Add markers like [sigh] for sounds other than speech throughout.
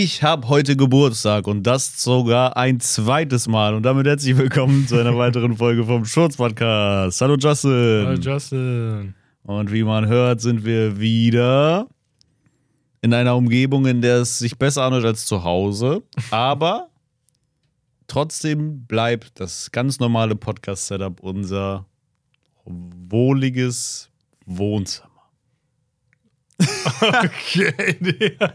Ich habe heute Geburtstag und das sogar ein zweites Mal. Und damit herzlich willkommen zu einer [laughs] weiteren Folge vom Schurz-Podcast. Hallo Justin. Hallo Justin. Und wie man hört, sind wir wieder in einer Umgebung, in der es sich besser anhört als zu Hause. Aber trotzdem bleibt das ganz normale Podcast-Setup unser wohliges Wohnzimmer. Okay, Digga.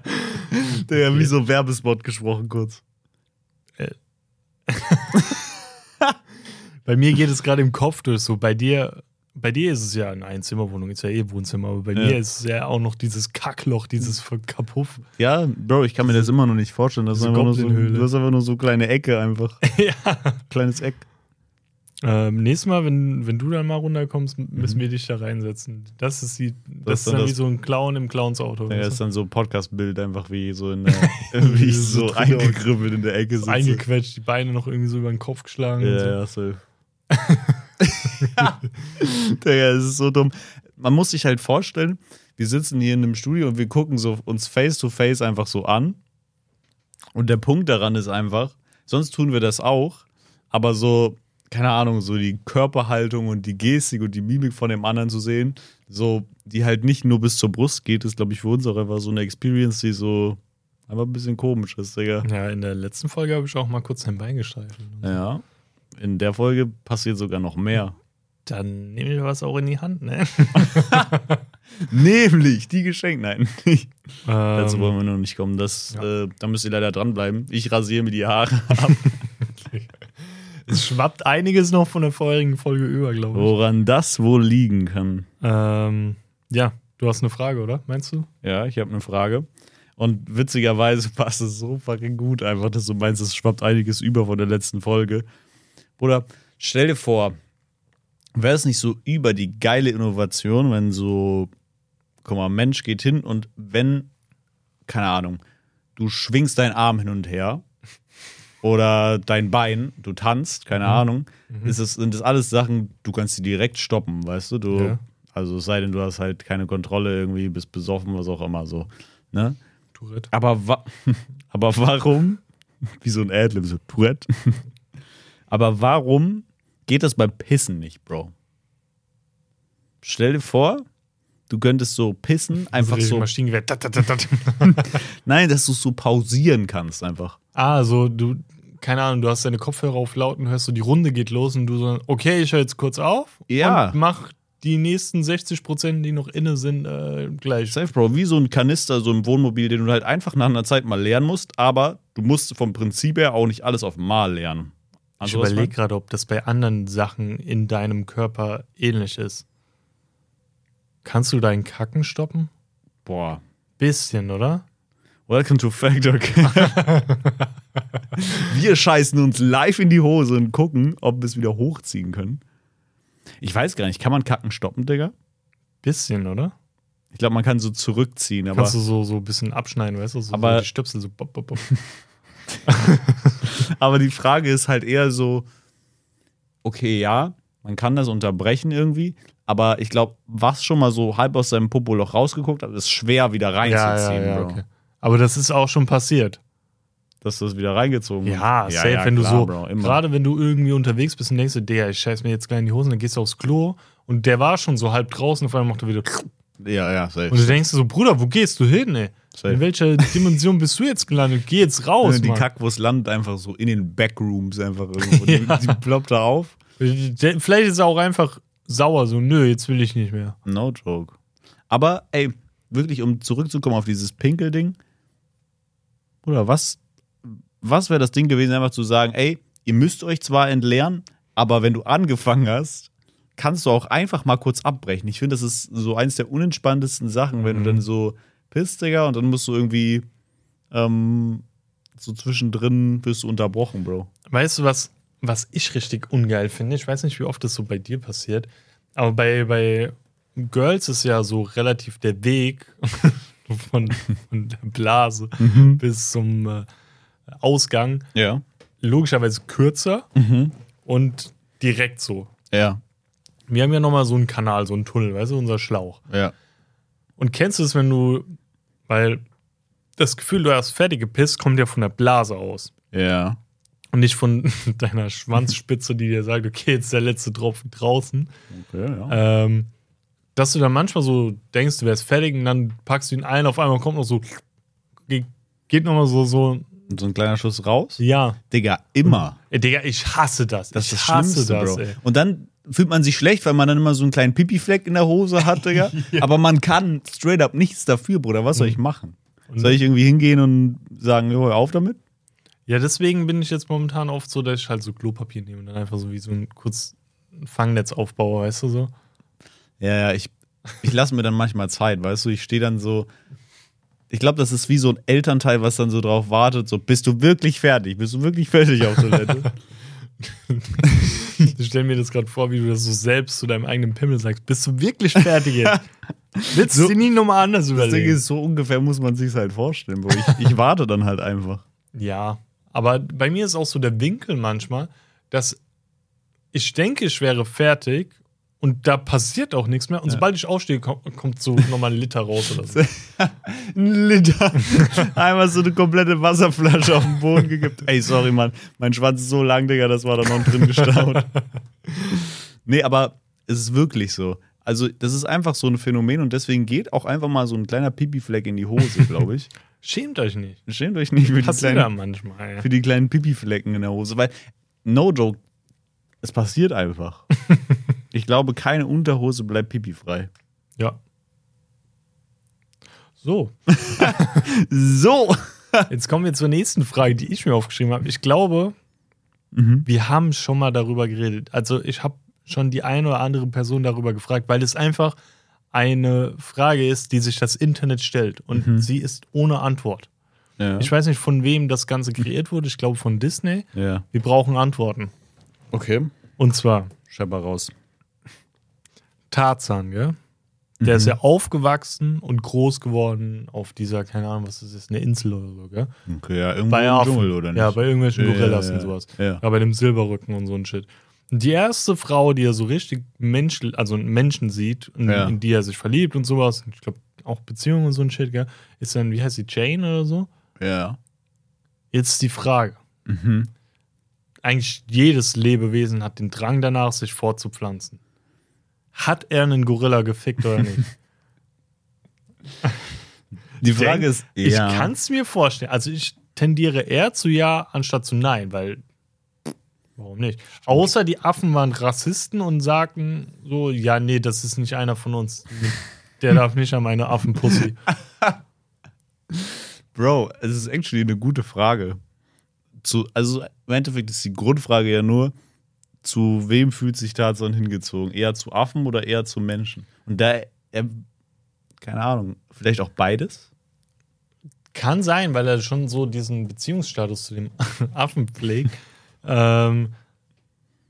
Der hat wie so Werbespot gesprochen kurz. [laughs] Bei mir geht es gerade im Kopf durch so. Bei dir, bei dir ist es ja eine Einzimmerwohnung, ist ja eh Wohnzimmer, aber bei Ja. mir ist es ja auch noch dieses Kackloch, dieses Kapuff. Ja, Bro, ich kann mir das immer noch nicht vorstellen. Das ist einfach nur so, du hast einfach nur so kleine Ecke einfach. [laughs] ja. Kleines Eck. Ähm, nächstes Mal, wenn, wenn du dann mal runterkommst, müssen wir dich da reinsetzen. Das ist die, das, ist ist dann das- wie so ein Clown im Clowns-Auto. Ja, weißt ist dann so ein Podcast-Bild einfach wie so in der, [laughs] wie ich so So eingekribbelt in der Ecke so sitze. eingequetscht, die Beine noch irgendwie so über den Kopf geschlagen. und so. Ja, ja. [laughs] Digga, es ist so dumm. Man muss sich halt vorstellen, wir sitzen hier in einem Studio und wir gucken so uns face to face einfach so an. Und der Punkt daran ist einfach, sonst tun wir das auch, aber so, keine Ahnung, so die Körperhaltung und die Gestik und die Mimik von dem anderen zu sehen, so, die halt nicht nur bis zur Brust geht, ist, glaube ich, für uns auch einfach so eine Experience, die so einfach ein bisschen komisch ist, Digga. Ja, in der letzten Folge habe ich auch mal kurz dein Bein gestreichelt. Ja. In der Folge passiert sogar noch mehr. Dann nehme ich was auch in die Hand, ne? [laughs] Nämlich die Geschenke. Nein, nicht. dazu Ähm, wollen wir noch nicht kommen. Das, ja. äh, da müsst ihr leider dranbleiben. Ich rasiere mir die Haare ab. [laughs] Es schwappt einiges noch von der vorherigen Folge über, glaube ich. Woran das wohl liegen kann. Ähm, ja, du hast eine Frage, oder? Meinst du? Ja, ich habe eine Frage. Und witzigerweise [laughs] passt es so fucking gut, einfach, dass du meinst, es schwappt einiges über von der letzten Folge. Bruder, stell dir vor, wäre es nicht so über die geile Innovation, wenn so, guck mal, Mensch geht hin und wenn, keine Ahnung, du schwingst deinen Arm hin und her oder dein Bein, du tanzt, keine Ahnung, ist es, sind das alles Sachen, du kannst die direkt stoppen, weißt du? du Ja. Also es sei denn, du hast halt keine Kontrolle irgendwie, bist besoffen, was auch immer so. Ne? Tourette. Aber, wa [laughs] aber warum? Wie so ein Adlib, so Tourette. [laughs] aber warum geht das beim Pissen nicht, Bro? Stell dir vor, du könntest so pissen, einfach so. Maschinengewehr. Tat, tat, tat. Nein, dass du es so pausieren kannst einfach. ah, so, du, keine Ahnung, du hast deine Kopfhörer auf laut und hörst so, die Runde geht los und du so, okay, ich höre jetzt kurz auf Ja. und mach die nächsten 60 Prozent, die noch inne sind, äh, gleich. Safe, Bro. Wie so ein Kanister, so im Wohnmobil, den du halt einfach nach einer Zeit mal leeren musst, aber du musst vom Prinzip her auch nicht alles auf Mal lernen. Ich Also, was überlege gerade, ob das bei anderen Sachen in deinem Körper ähnlich ist. Kannst du deinen Kacken stoppen? Boah. Bisschen, oder? Welcome to Factor. [laughs] wir scheißen uns live in die Hose und gucken, ob wir es wieder hochziehen können. Ich weiß gar nicht, kann man Kacken stoppen, Digga? Bisschen, oder? Ich glaube, man kann so zurückziehen, aber, Kannst du so, so ein bisschen abschneiden, weißt du? So, Aber- so die Stöpsel so. Bop, bop, bop. [laughs] aber die Frage ist halt eher so, okay, ja, man kann das unterbrechen irgendwie, aber ich glaube, was schon mal so halb aus seinem Popoloch rausgeguckt hat, ist schwer wieder reinzuziehen, Bro. okay. Aber das ist auch schon passiert. Dass du es wieder reingezogen Ja, hast. safe, wenn klar, du so, Bro, immer. gerade wenn du irgendwie unterwegs bist und denkst, der, ich scheiß mir jetzt gleich in die Hosen, dann gehst du aufs Klo und der war schon so halb draußen, auf einmal macht er wieder. Ja, ja, safe. Und du denkst so, Bruder, wo gehst du hin, ey? Safe. In welcher Dimension bist du jetzt gelandet? Geh jetzt [laughs] raus, die Mann. Kackwurst landet einfach so in den Backrooms einfach irgendwo. [laughs] Die, Ja. die ploppt da auf. Vielleicht ist er auch einfach sauer, so, nö, jetzt will ich nicht mehr. No joke. Aber, ey, wirklich, um zurückzukommen auf dieses Pinkel-Ding. Oder was, was wäre das Ding gewesen, einfach zu sagen, ey, ihr müsst euch zwar entleeren, aber wenn du angefangen hast, kannst du auch einfach mal kurz abbrechen. Ich finde, das ist so eins der unentspanntesten Sachen, wenn Mhm. du dann so pisst, Digga, und dann musst du irgendwie ähm, so zwischendrin wirst du unterbrochen, Bro. Weißt du, was, was ich richtig ungeil finde? Ich weiß nicht, wie oft das so bei dir passiert, aber bei, bei Girls ist ja so relativ der Weg [laughs] [laughs] von, von der Blase bis zum äh, Ausgang Ja. logischerweise kürzer Mhm. und direkt so. Ja. Wir haben ja nochmal so einen Kanal, so einen Tunnel, weißt du, unser Schlauch. Ja. Und kennst du es, wenn du, weil das Gefühl, du hast fertig gepisst, kommt ja von der Blase aus. Ja. Und nicht von [laughs] deiner Schwanzspitze, die dir sagt, okay, jetzt ist der letzte Tropfen draußen. Okay, ja. Ähm, dass du dann manchmal so denkst, du wärst fertig und dann packst du ihn ein, auf einmal kommt noch so, ge- geht nochmal so, so, Und so ein kleiner Schuss raus? ja. Digga, immer. Ey, Digga, ich hasse das. Das ich ist das Schlimmste, das, Bro. ey. Und dann fühlt man sich schlecht, weil man dann immer so einen kleinen Pipi-Fleck in der Hose hat, [laughs] Digga. Aber man kann straight up nichts dafür, Bruder. Was soll ich machen? Soll ich irgendwie hingehen und sagen, jo, hör auf damit? Ja, deswegen bin ich jetzt momentan oft so, dass ich halt so Klopapier nehme und dann einfach so wie so ein kurz Fangnetz aufbaue, weißt du so? Ja, ja, ich, ich lasse mir dann manchmal Zeit, weißt du? Ich stehe dann so. Ich glaube, das ist wie so ein Elternteil, was dann so drauf wartet: so, bist du wirklich fertig? Bist du wirklich fertig auf Toilette? [laughs] Ich stelle mir das gerade vor, wie du das so selbst zu deinem eigenen Pimmel sagst. Bist du wirklich fertig jetzt? [laughs] Willst du So- dir nie nochmal anders Das Ding überlegen? ist, so ungefähr muss man sich halt vorstellen. Ich, ich warte dann halt einfach. Ja, aber bei mir ist auch so der Winkel manchmal, dass ich denke, ich wäre fertig und da passiert auch nichts mehr. Und sobald ich aufstehe, kommt, kommt so [laughs] nochmal ein Liter raus oder so. [laughs] Ein Liter. [laughs] Einmal so eine komplette Wasserflasche auf den Boden gekippt. Ey, sorry, Mann. Mein Schwanz ist so lang, Digga, das war da noch drin gestaut. nee, aber es ist wirklich so. Also, das ist einfach so ein Phänomen und deswegen geht auch einfach mal so ein kleiner Pipi-Fleck in die Hose, glaube ich. Schämt euch nicht. Schämt euch nicht für die, Passiert ja kleinen, manchmal. für die kleinen Pipi-Flecken in der Hose, weil, no joke, es passiert einfach. Ich glaube, keine Unterhose bleibt pipifrei. Ja. So, [laughs] So! jetzt kommen wir zur nächsten Frage, die ich mir aufgeschrieben habe. Ich glaube, wir haben schon mal darüber geredet. Also ich habe schon die eine oder andere Person darüber gefragt, weil es einfach eine Frage ist, die sich das Internet stellt und sie ist ohne Antwort. Ja. Ich weiß nicht, von wem das Ganze kreiert wurde. Ich glaube von Disney. ja. Wir brauchen Antworten. Okay. Und zwar Schepper raus. Tarzan, gell? Der ist ja aufgewachsen und groß geworden auf dieser, keine Ahnung, was das ist, eine Insel oder so, gell? Okay, ja, irgendwo Bei im Affen. Dschungel, oder nicht? Ja, bei irgendwelchen Ja, Gorillas ja, und ja. sowas. Ja. Ja, bei dem Silberrücken und so ein Shit. Und Die erste Frau, die er so richtig Mensch, also einen Menschen sieht, in, in die er sich verliebt und sowas, ich glaube auch Beziehungen und so ein Shit, gell, ist dann, wie heißt die, Jane oder so? Ja. Jetzt die Frage. Mhm. Eigentlich jedes Lebewesen hat den Drang danach, sich fortzupflanzen. Hat er einen Gorilla gefickt oder nicht? Die Frage Denk- ist, Ich ja. kann es mir vorstellen. Also ich tendiere eher zu ja anstatt zu nein, weil warum nicht? Außer die Affen waren Rassisten und sagten so, ja, nee, das ist nicht einer von uns. Der darf nicht an meine Affenpussy. Bro, es ist actually eine gute Frage. Zu, also im Endeffekt ist die Grundfrage ja nur, zu wem fühlt sich Tarzan hingezogen? Eher zu Affen oder eher zu Menschen? Und da, er, keine Ahnung, vielleicht auch beides? Kann sein, weil er schon so diesen Beziehungsstatus zu dem [laughs] Affen pflegt. ähm,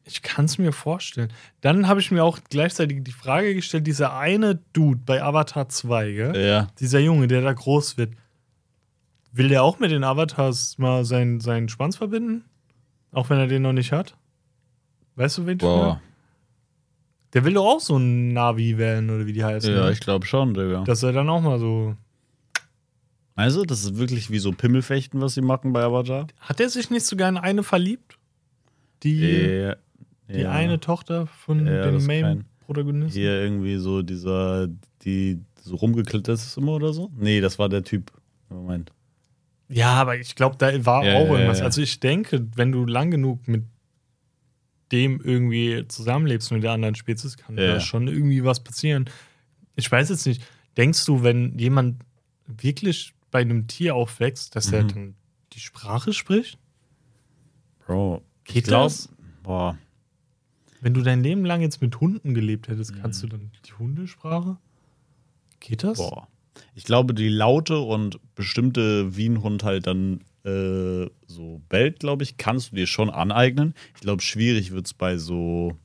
ich kann es mir vorstellen. Dann habe ich mir auch gleichzeitig die Frage gestellt, dieser eine Dude bei Avatar 2, gell? Ja. Dieser Junge, der da groß wird, will der auch mit den Avatars mal seinen, seinen Schwanz verbinden? Auch wenn er den noch nicht hat? Weißt du, wen meine? Der will doch auch so ein Navi werden, oder wie die heißen. Ja, ne? ich glaube schon, Digga. Dass er dann auch mal so. Also, das ist wirklich wie so Pimmelfechten, was sie machen bei Avatar? Hat er sich nicht sogar in eine verliebt? Die, Ja. die ja. eine Tochter von Ja, dem Main-Protagonisten? Hier irgendwie so dieser, die so rumgeklettert ist immer oder so? Nee, das war der Typ. Moment. Ja, aber ich glaube, da war auch irgendwas. Also ich denke, wenn du lang genug mit dem irgendwie zusammenlebst mit der anderen Spezies, kann Ja. da schon irgendwie was passieren. Ich weiß jetzt nicht, denkst du, wenn jemand wirklich bei einem Tier aufwächst, dass er Mhm. dann die Sprache spricht? Bro. Geht ich glaub, das? Boah. Wenn du dein Leben lang jetzt mit Hunden gelebt hättest, kannst Mhm. du dann die Hundesprache? Geht das? Boah. Ich glaube, die Laute und bestimmte wie ein Hund halt dann äh, so bellt, glaube ich, kannst du dir schon aneignen. Ich glaube, schwierig wird es bei so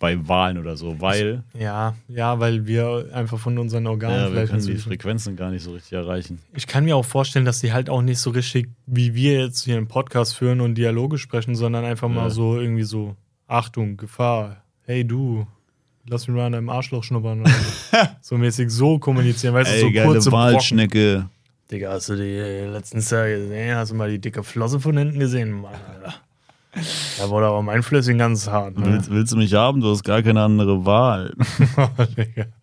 bei Wahlen oder so, weil Ja, ja, weil wir einfach von unseren Organen ja, wir vielleicht können nicht so die. Frequenzen gar nicht so richtig erreichen. Ich kann mir auch vorstellen, dass die halt auch nicht so richtig, wie wir jetzt hier einen Podcast führen und Dialoge sprechen, sondern einfach mal Ja. so irgendwie so, Achtung, Gefahr, hey du, lass mich mal an deinem Arschloch schnuppern. [laughs] So. mäßig so kommunizieren, weißt du, so kurze Brocken. Digga, hast du die letztens da gesehen? Hast du mal die dicke Flosse von hinten gesehen? Mann, Alter. Da wurde aber mein Flüsschen ganz hart. Ne? Willst, willst du mich haben? Du hast gar keine andere Wahl. Digga. [laughs]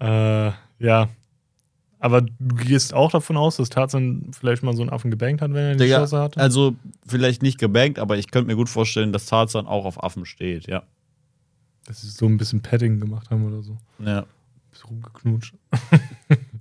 Äh, ja. Aber du gehst auch davon aus, dass Tarzan vielleicht mal so einen Affen gebankt hat, wenn er die Digga, Chance hatte? also vielleicht nicht gebankt, aber ich könnte mir gut vorstellen, dass Tarzan auch auf Affen steht, ja. Dass sie so ein bisschen Padding gemacht haben oder so. ja. Ein bisschen rumgeknutscht. [laughs]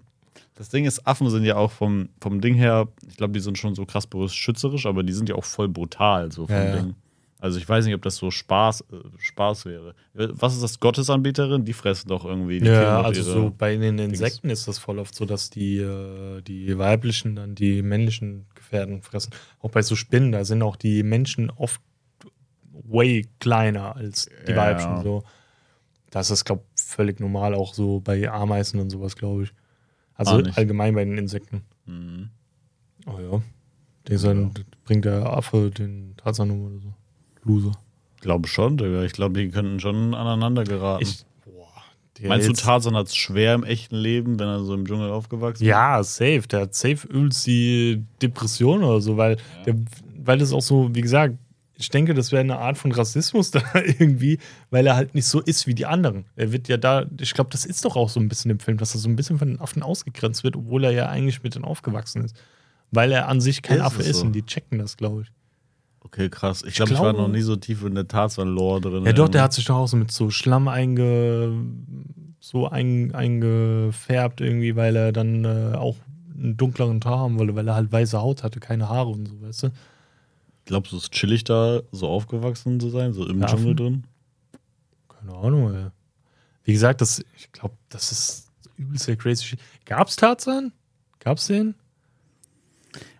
Das Ding ist, Affen sind ja auch vom, vom Ding her, ich glaube, die sind schon so krass schützerisch, aber die sind ja auch voll brutal, so vom Ja, ja. Ding. Also ich weiß nicht, ob das so Spaß, äh, Spaß wäre. Was ist das, Gottesanbeterin? Die fressen doch irgendwie. Die Ja, also so bei den Insekten ist das voll oft so, dass die, äh, die weiblichen dann die männlichen Gefährden fressen. Auch bei so Spinnen, da sind auch die Menschen oft way kleiner als die Ja. weiblichen. So. Das ist, glaube ich, völlig normal, auch so bei Ameisen und sowas, glaube ich. Also allgemein bei den Insekten. Mhm. Oh ja. Der sein, bringt der Affe den Tarzan um oder so. Loser. Glaube schon, Digga. Ich glaube, die könnten schon aneinander geraten. Ich, boah, der Meinst du, Tarzan hat es schwer im echten Leben, wenn er so im Dschungel aufgewachsen ist? Ja, safe. Der hat safe übelst die Depression oder so, weil, der, weil das auch so, wie gesagt, ich denke, das wäre eine Art von Rassismus [laughs] da irgendwie, weil er halt nicht so ist wie die anderen. Er wird ja da, ich glaube, das ist doch auch so ein bisschen im Film, dass er so ein bisschen von den Affen ausgegrenzt wird, obwohl er ja eigentlich mit denen aufgewachsen ist. Weil er an sich kein Ist Affe ist so? und die checken das, glaube ich. Okay, krass. Ich glaube, ich war noch nie so tief in der Tarzan-Lore drin. Ja, doch, der hat sich doch auch so mit so Schlamm einge, so ein, eingefärbt irgendwie, weil er dann äh, auch einen dunkleren Haar haben wollte, weil er halt weiße Haut hatte, keine Haare und so, weißt du? Glaubst du, es ist chillig da so aufgewachsen zu sein, so im Der Dschungel drin? Keine Ahnung, ey. Wie gesagt, das, ich glaube, das ist übelst der crazy shit. Gab's Tarzan? Gab's den?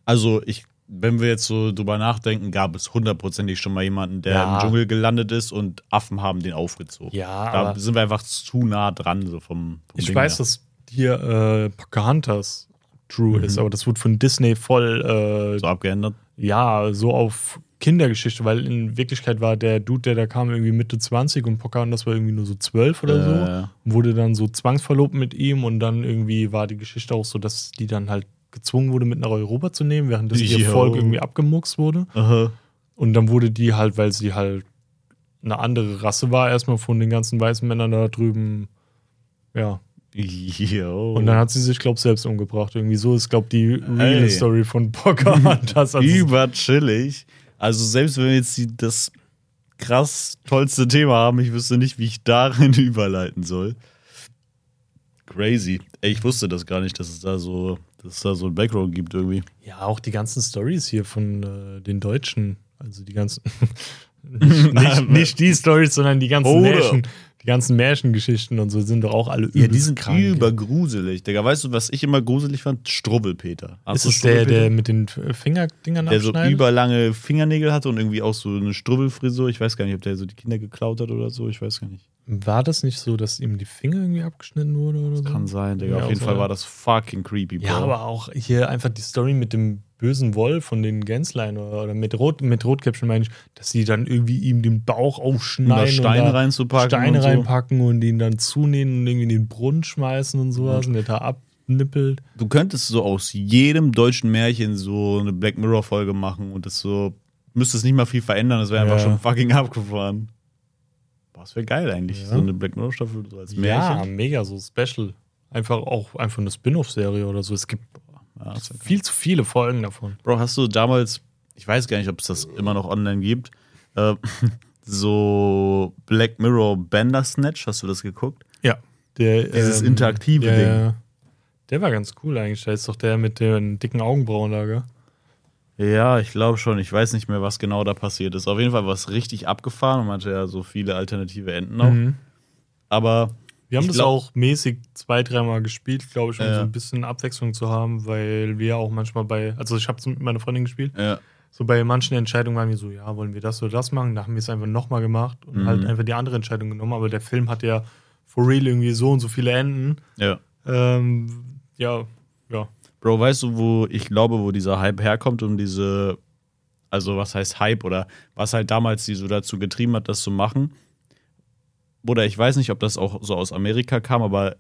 Also, ich, wenn wir jetzt so drüber nachdenken, gab es hundertprozentig schon mal jemanden, der Ja. im Dschungel gelandet ist und Affen haben den aufgezogen. Ja, da aber sind wir einfach zu nah dran, so vom, vom ich Ding weiß, her. dass hier äh, Pocahontas true Mhm. ist, aber das wurde von Disney voll äh, so abgeändert. Ja, so auf Kindergeschichte, weil in Wirklichkeit war der Dude, der da kam, irgendwie Mitte 20 und Pocahontas war irgendwie nur so 12 oder so. Und wurde dann so zwangsverlobt mit ihm und dann irgendwie war die Geschichte auch so, dass die dann halt gezwungen wurde, mit nach Europa zu nehmen, während das ihr. Volk irgendwie abgemuckst wurde. aha. Und dann wurde die halt, weil sie halt eine andere Rasse war, erstmal von den ganzen weißen Männern da drüben, ja. Jo. Und dann hat sie sich, glaube ich, selbst umgebracht. Irgendwie so ist, glaube ich, die reale Ey. Story von Pocahontas. [laughs] Also, Über chillig. Also, selbst wenn wir jetzt die, das krass tollste Thema haben, ich wüsste nicht, wie ich darin [laughs] überleiten soll. Crazy. Ey, ich wusste das gar nicht, dass es da so, dass es da so ein Background gibt irgendwie. Ja, auch die ganzen Stories hier von äh, den Deutschen. Also die ganzen. [laughs] nicht, nicht, nicht die Stories, sondern die ganzen Oder- Märchen. Die ganzen Märchengeschichten und so sind doch auch alle übelst Ja, die sind krank. übergruselig. Digga, weißt du, was ich immer gruselig fand? Strubbelpeter. Hast Ist es der, der mit den Fingerdingern der so überlange Fingernägel hatte und irgendwie auch so eine Strubbelfrisur. Ich weiß gar nicht, ob der so die Kinder geklaut hat oder so. Ich weiß gar nicht. War das nicht so, dass ihm die Finger irgendwie abgeschnitten wurde oder so? Kann sein, Digga. Ja, Auf jeden Fall war das fucking creepy, Bro. Ja, aber auch hier einfach die Story mit dem bösen Wolf von den Gänslein oder, oder mit, Rot, mit Rotkäppchen meine ich, dass sie dann irgendwie ihm den Bauch um aufschneiden Steine und da reinzupacken. Steine und so. reinpacken und ihn dann zunähen und irgendwie in den Brunnen schmeißen und sowas und der da abnippelt. Du könntest so aus jedem deutschen Märchen so eine Black Mirror-Folge machen und das so, müsstest nicht mal viel verändern, das wäre einfach Ja. schon fucking abgefahren. Boah, das wäre geil eigentlich, Ja. so eine Black Mirror-Staffel so als Ja, Märchen. mega, so special. Einfach auch einfach eine Spin-off-Serie oder so. Es gibt Ja, viel zu viele Folgen davon. Bro, hast du damals, ich weiß gar nicht, ob es das immer noch online gibt, äh, [laughs] so Black Mirror Bandersnatch, hast du das geguckt? Ja. Der, Dieses interaktive ja, Ding. Der war ganz cool eigentlich. Da ist doch der mit den dicken Augenbrauen da, gell? Ja, ich glaube schon. Ich weiß nicht mehr, was genau da passiert ist. Auf jeden Fall war es richtig abgefahren und man hatte ja so viele alternative Enden noch. Mhm. Aber Wir haben Ich das glaub- auch mäßig zwei, dreimal gespielt, glaube ich, um Ja. so ein bisschen Abwechslung zu haben, weil wir auch manchmal bei, also ich habe es mit meiner Freundin gespielt, ja, so bei manchen Entscheidungen waren wir so, ja, wollen wir das oder das machen, da haben wir es einfach nochmal gemacht und Mhm. halt einfach die andere Entscheidung genommen, aber der Film hat ja for real irgendwie so und so viele Enden. ja. Ähm, ja, ja. Bro, weißt du, wo ich glaube, wo dieser Hype herkommt, um diese, also was heißt Hype oder was halt damals die so dazu getrieben hat, das zu machen? Oder ich weiß nicht, ob das auch so aus Amerika kam, aber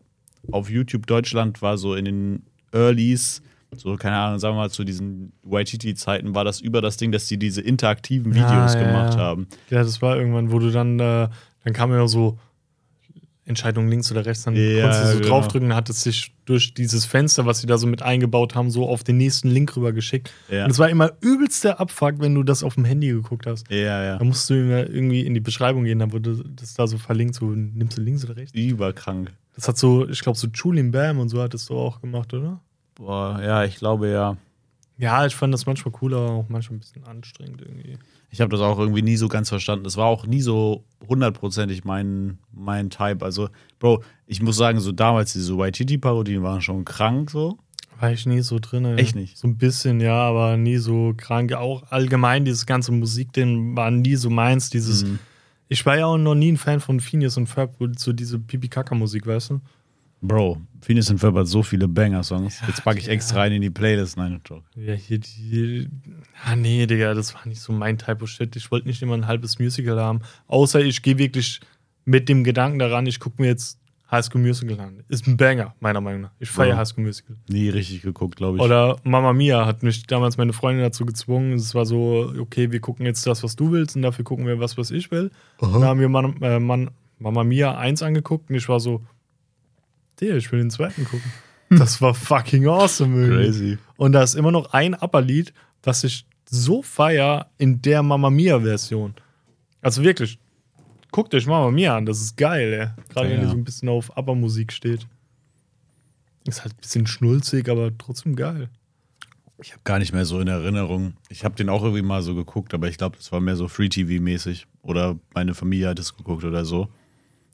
auf YouTube Deutschland war so in den Earlys, so, keine Ahnung, sagen wir mal, zu diesen YTT-Zeiten war das über das Ding, dass die diese interaktiven Videos Ah, ja, gemacht ja. haben. Ja, das war irgendwann, wo du dann, äh, dann kam ja so Entscheidung links oder rechts, dann Ja, konntest du so genau. draufdrücken, dann hat es sich durch dieses Fenster, was sie da so mit eingebaut haben, so auf den nächsten Link rüber geschickt. Ja. Und es war immer übelster Abfuck, wenn du das auf dem Handy geguckt hast. Ja, ja. Da musst du immer irgendwie in die Beschreibung gehen, dann wurde das da so verlinkt, so nimmst du links oder rechts. Überkrank. Das hat so, ich glaube, so Julian Bam und so hattest du auch gemacht, oder? Boah, ja, ich glaube ja. Ja, ich fand das manchmal cool, aber auch manchmal ein bisschen anstrengend irgendwie. Ich habe das auch irgendwie nie so ganz verstanden. Es war auch nie so hundertprozentig mein, mein Type. Also, Bro, ich muss sagen, so damals diese YTT-Parodien waren schon krank so. War ich nie so drin. Echt nicht? So ein bisschen, ja, aber nie so krank. Auch allgemein, dieses ganze Musikding war nie so meins. Dieses, Mhm. ich war ja auch noch nie ein Fan von Phineas und Ferb, so diese Pipi-Kaka-Musik, weißt du? Bro, Phineas und Ferb hat so viele Banger-Songs. Ja, Jetzt packe ich ja. extra rein in die Playlist. Nein, Joke. Ja, hier die. Ah, nee, Digga, das war nicht so mein Type of Shit. Ich wollte nicht immer ein halbes Musical haben. Außer ich gehe wirklich mit dem Gedanken daran, ich gucke mir jetzt High School Musical an. Ist ein Banger, meiner Meinung nach. Ich feiere Ja. High School Musical. Nie richtig geguckt, glaube ich. Oder Mama Mia hat mich damals meine Freundin dazu gezwungen. Es war so, okay, wir gucken jetzt das, was du willst, und dafür gucken wir was, was ich will. Dann haben wir Man, äh, Man, Mama Mia 1 angeguckt und ich war so, der, ich will den zweiten gucken. Das war fucking awesome. irgendwie. Crazy. Und da ist immer noch ein Upper-Lied, was ich so feier in der Mama Mia-Version. Also wirklich, guckt euch Mama Mia an, das ist geil, ey. Gerade wenn Ja. ihr so ein bisschen auf Upper-Musik steht. Ist halt ein bisschen schnulzig, aber trotzdem geil. Ich habe gar nicht mehr so in Erinnerung. Ich habe den auch irgendwie mal so geguckt, aber ich glaube, das war mehr so Free-TV-mäßig. Oder meine Familie hat es geguckt oder so.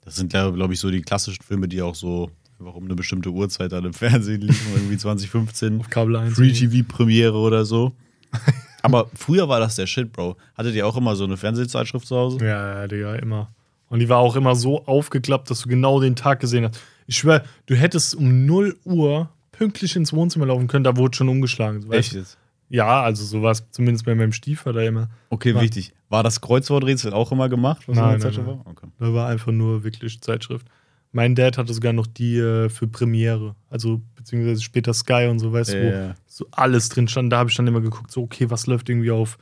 Das sind, glaube glaub ich, so die klassischen Filme, die auch so einfach um eine bestimmte Uhrzeit dann im Fernsehen liefen, [laughs] irgendwie 2015. Auf Kabel 1. Free-TV-Premiere oder so. [laughs] Aber früher war das der Shit, Bro. Hattet ihr auch immer so eine Fernsehzeitschrift zu Hause? Ja, ja, Digga, immer. Und die war auch immer so aufgeklappt, dass du genau den Tag gesehen hast. Ich schwör, du hättest um 0 Uhr pünktlich ins Wohnzimmer laufen können, da wurde schon umgeschlagen. Du? jetzt? Ja, also so war es zumindest bei meinem Stiefvater immer. Okay, War- wichtig. War das Kreuzworträtsel auch immer gemacht? Nein, nein, Zeitschrift nein. war? Okay. Da war einfach nur wirklich Zeitschrift. Mein Dad hatte sogar noch die äh, für Premiere, also beziehungsweise später Sky und so, weißt du, Ja. wo so alles drin stand. Da habe ich dann immer geguckt, so, okay, was läuft irgendwie auf.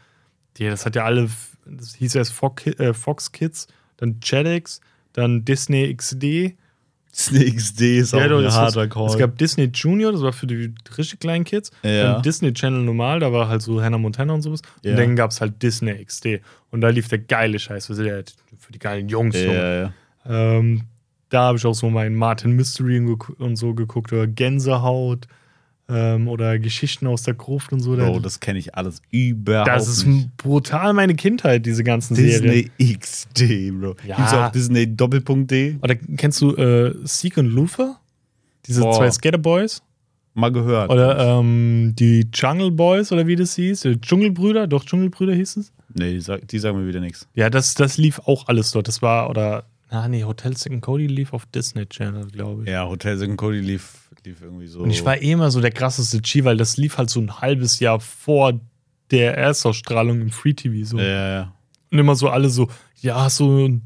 Ja, das hat ja alle, das hieß erst Fox, äh, Fox Kids, dann Jetix, dann Disney XD. Disney XD ist auch Ja, doch, ein harter Call. Es gab Disney Junior, das war für die richtig kleinen Kids. Ja. Dann Disney Channel normal, da war halt so Hannah Montana und sowas. Ja. Und dann gab es halt Disney XD. Und da lief der geile Scheiß für die, für die geilen Jungs. Ja, ja. Ähm, da habe ich auch so meinen Martin Mystery und so geguckt oder Gänsehaut ähm, oder Geschichten aus der Gruft und so. Bro, Da- das kenne ich alles überhaupt das ist nicht. brutal meine Kindheit, diese ganzen Serien. Disney XD, Bro. Ja. Gibt's auch Disney Doppelpunkt D? Oder kennst du äh, Seek und Luther? Diese Boah. zwei Skaterboys? Mal gehört. Oder ähm, die Jungle Boys oder wie das hieß? Die Dschungelbrüder? Doch, Dschungelbrüder hieß es? nee, die sagen mir wieder nichts. Ja, das, das lief auch alles dort. Das war, oder, ah nee, Hotel Second Cody lief auf Disney Channel, glaube ich. Ja, Hotel Second Cody lief, lief irgendwie so. Und ich war eh immer so der krasseste G, weil das lief halt so ein halbes Jahr vor der Erstausstrahlung im Free TV. So. Ja, ja. Und immer so alle so, ja, hast du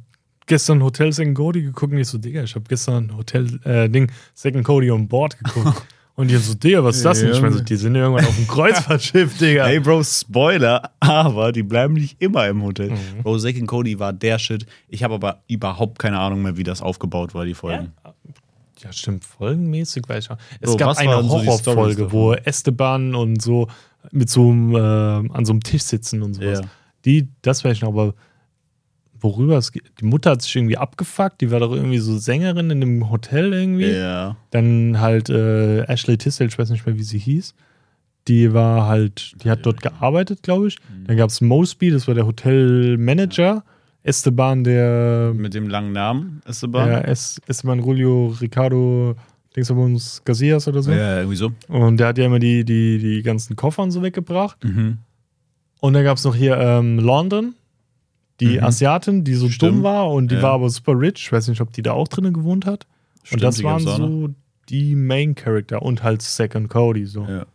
gestern Hotel Second Cody geguckt? Und ich so, Digga, ich habe gestern Hotel, äh, Ding, Second Cody on Board geguckt. [laughs] Und ich so, Digga, was ist das denn? Ich meine so, die sind irgendwann auf dem Kreuzfahrtschiff, [laughs] Digga. Hey, Bro, Spoiler, aber die bleiben nicht immer im Hotel. Mhm. Bro, Second Cody war der Shit. Ich habe aber überhaupt keine Ahnung mehr, wie das aufgebaut war, die Folgen. Ja, stimmt, folgenmäßig weiß ich auch. Es So, gab eine so die Horrorfolge, davon? wo Esteban und so mit so einem, äh, an so einem Tisch sitzen und sowas. Ja. Die, das weiß ich noch, aber worüber es geht, die Mutter hat sich irgendwie abgefuckt, die war doch irgendwie so Sängerin in einem Hotel irgendwie. Ja. Dann halt äh, Ashley Tisdale, ich weiß nicht mehr, wie sie hieß. Die war halt, die hat dort gearbeitet, glaube ich. Mhm. Dann gab es Mosby, das war der Hotelmanager. Esteban, der Mit dem langen Namen, Esteban. ja, es, Esteban Julio Ricardo Dingsabons Garcias oder so. ja, irgendwie so. Und der hat ja immer die, die, die ganzen Koffer und so weggebracht. Mhm. Und dann gab es noch hier ähm, London, die Mhm. Asiatin, die so Stimmt. dumm war und die Ja. war aber super rich. Ich weiß nicht, ob die da auch drinnen gewohnt hat. Stimmt, und das waren so die Main Character und halt Second Cody so. Ja.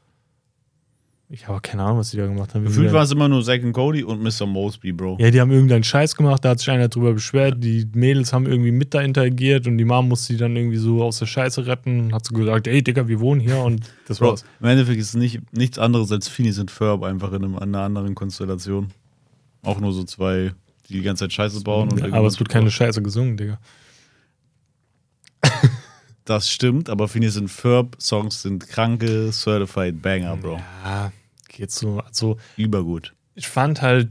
Ich habe keine Ahnung, was die da gemacht haben. Gefühlt war es immer nur Zack and Cody und Mr. Mosby, Bro. Ja, die haben irgendeinen Scheiß gemacht, da hat sich einer drüber beschwert. Die Mädels haben irgendwie mit da interagiert und die Mom musste die dann irgendwie so aus der Scheiße retten. Hat so gesagt, ey Digga, wir wohnen hier und das Bro, war's. im Endeffekt ist es nicht, nichts anderes als Phineas und Ferb einfach in, einem, in einer anderen Konstellation. Auch nur so zwei, die die ganze Zeit Scheiße bauen. Und aber es wird keine Scheiße gesungen, Digga. [laughs] Das stimmt, aber Phineas und Ferb Songs sind kranke Certified Banger, Bro. Ja, geht so. Also, Übergut. ich fand halt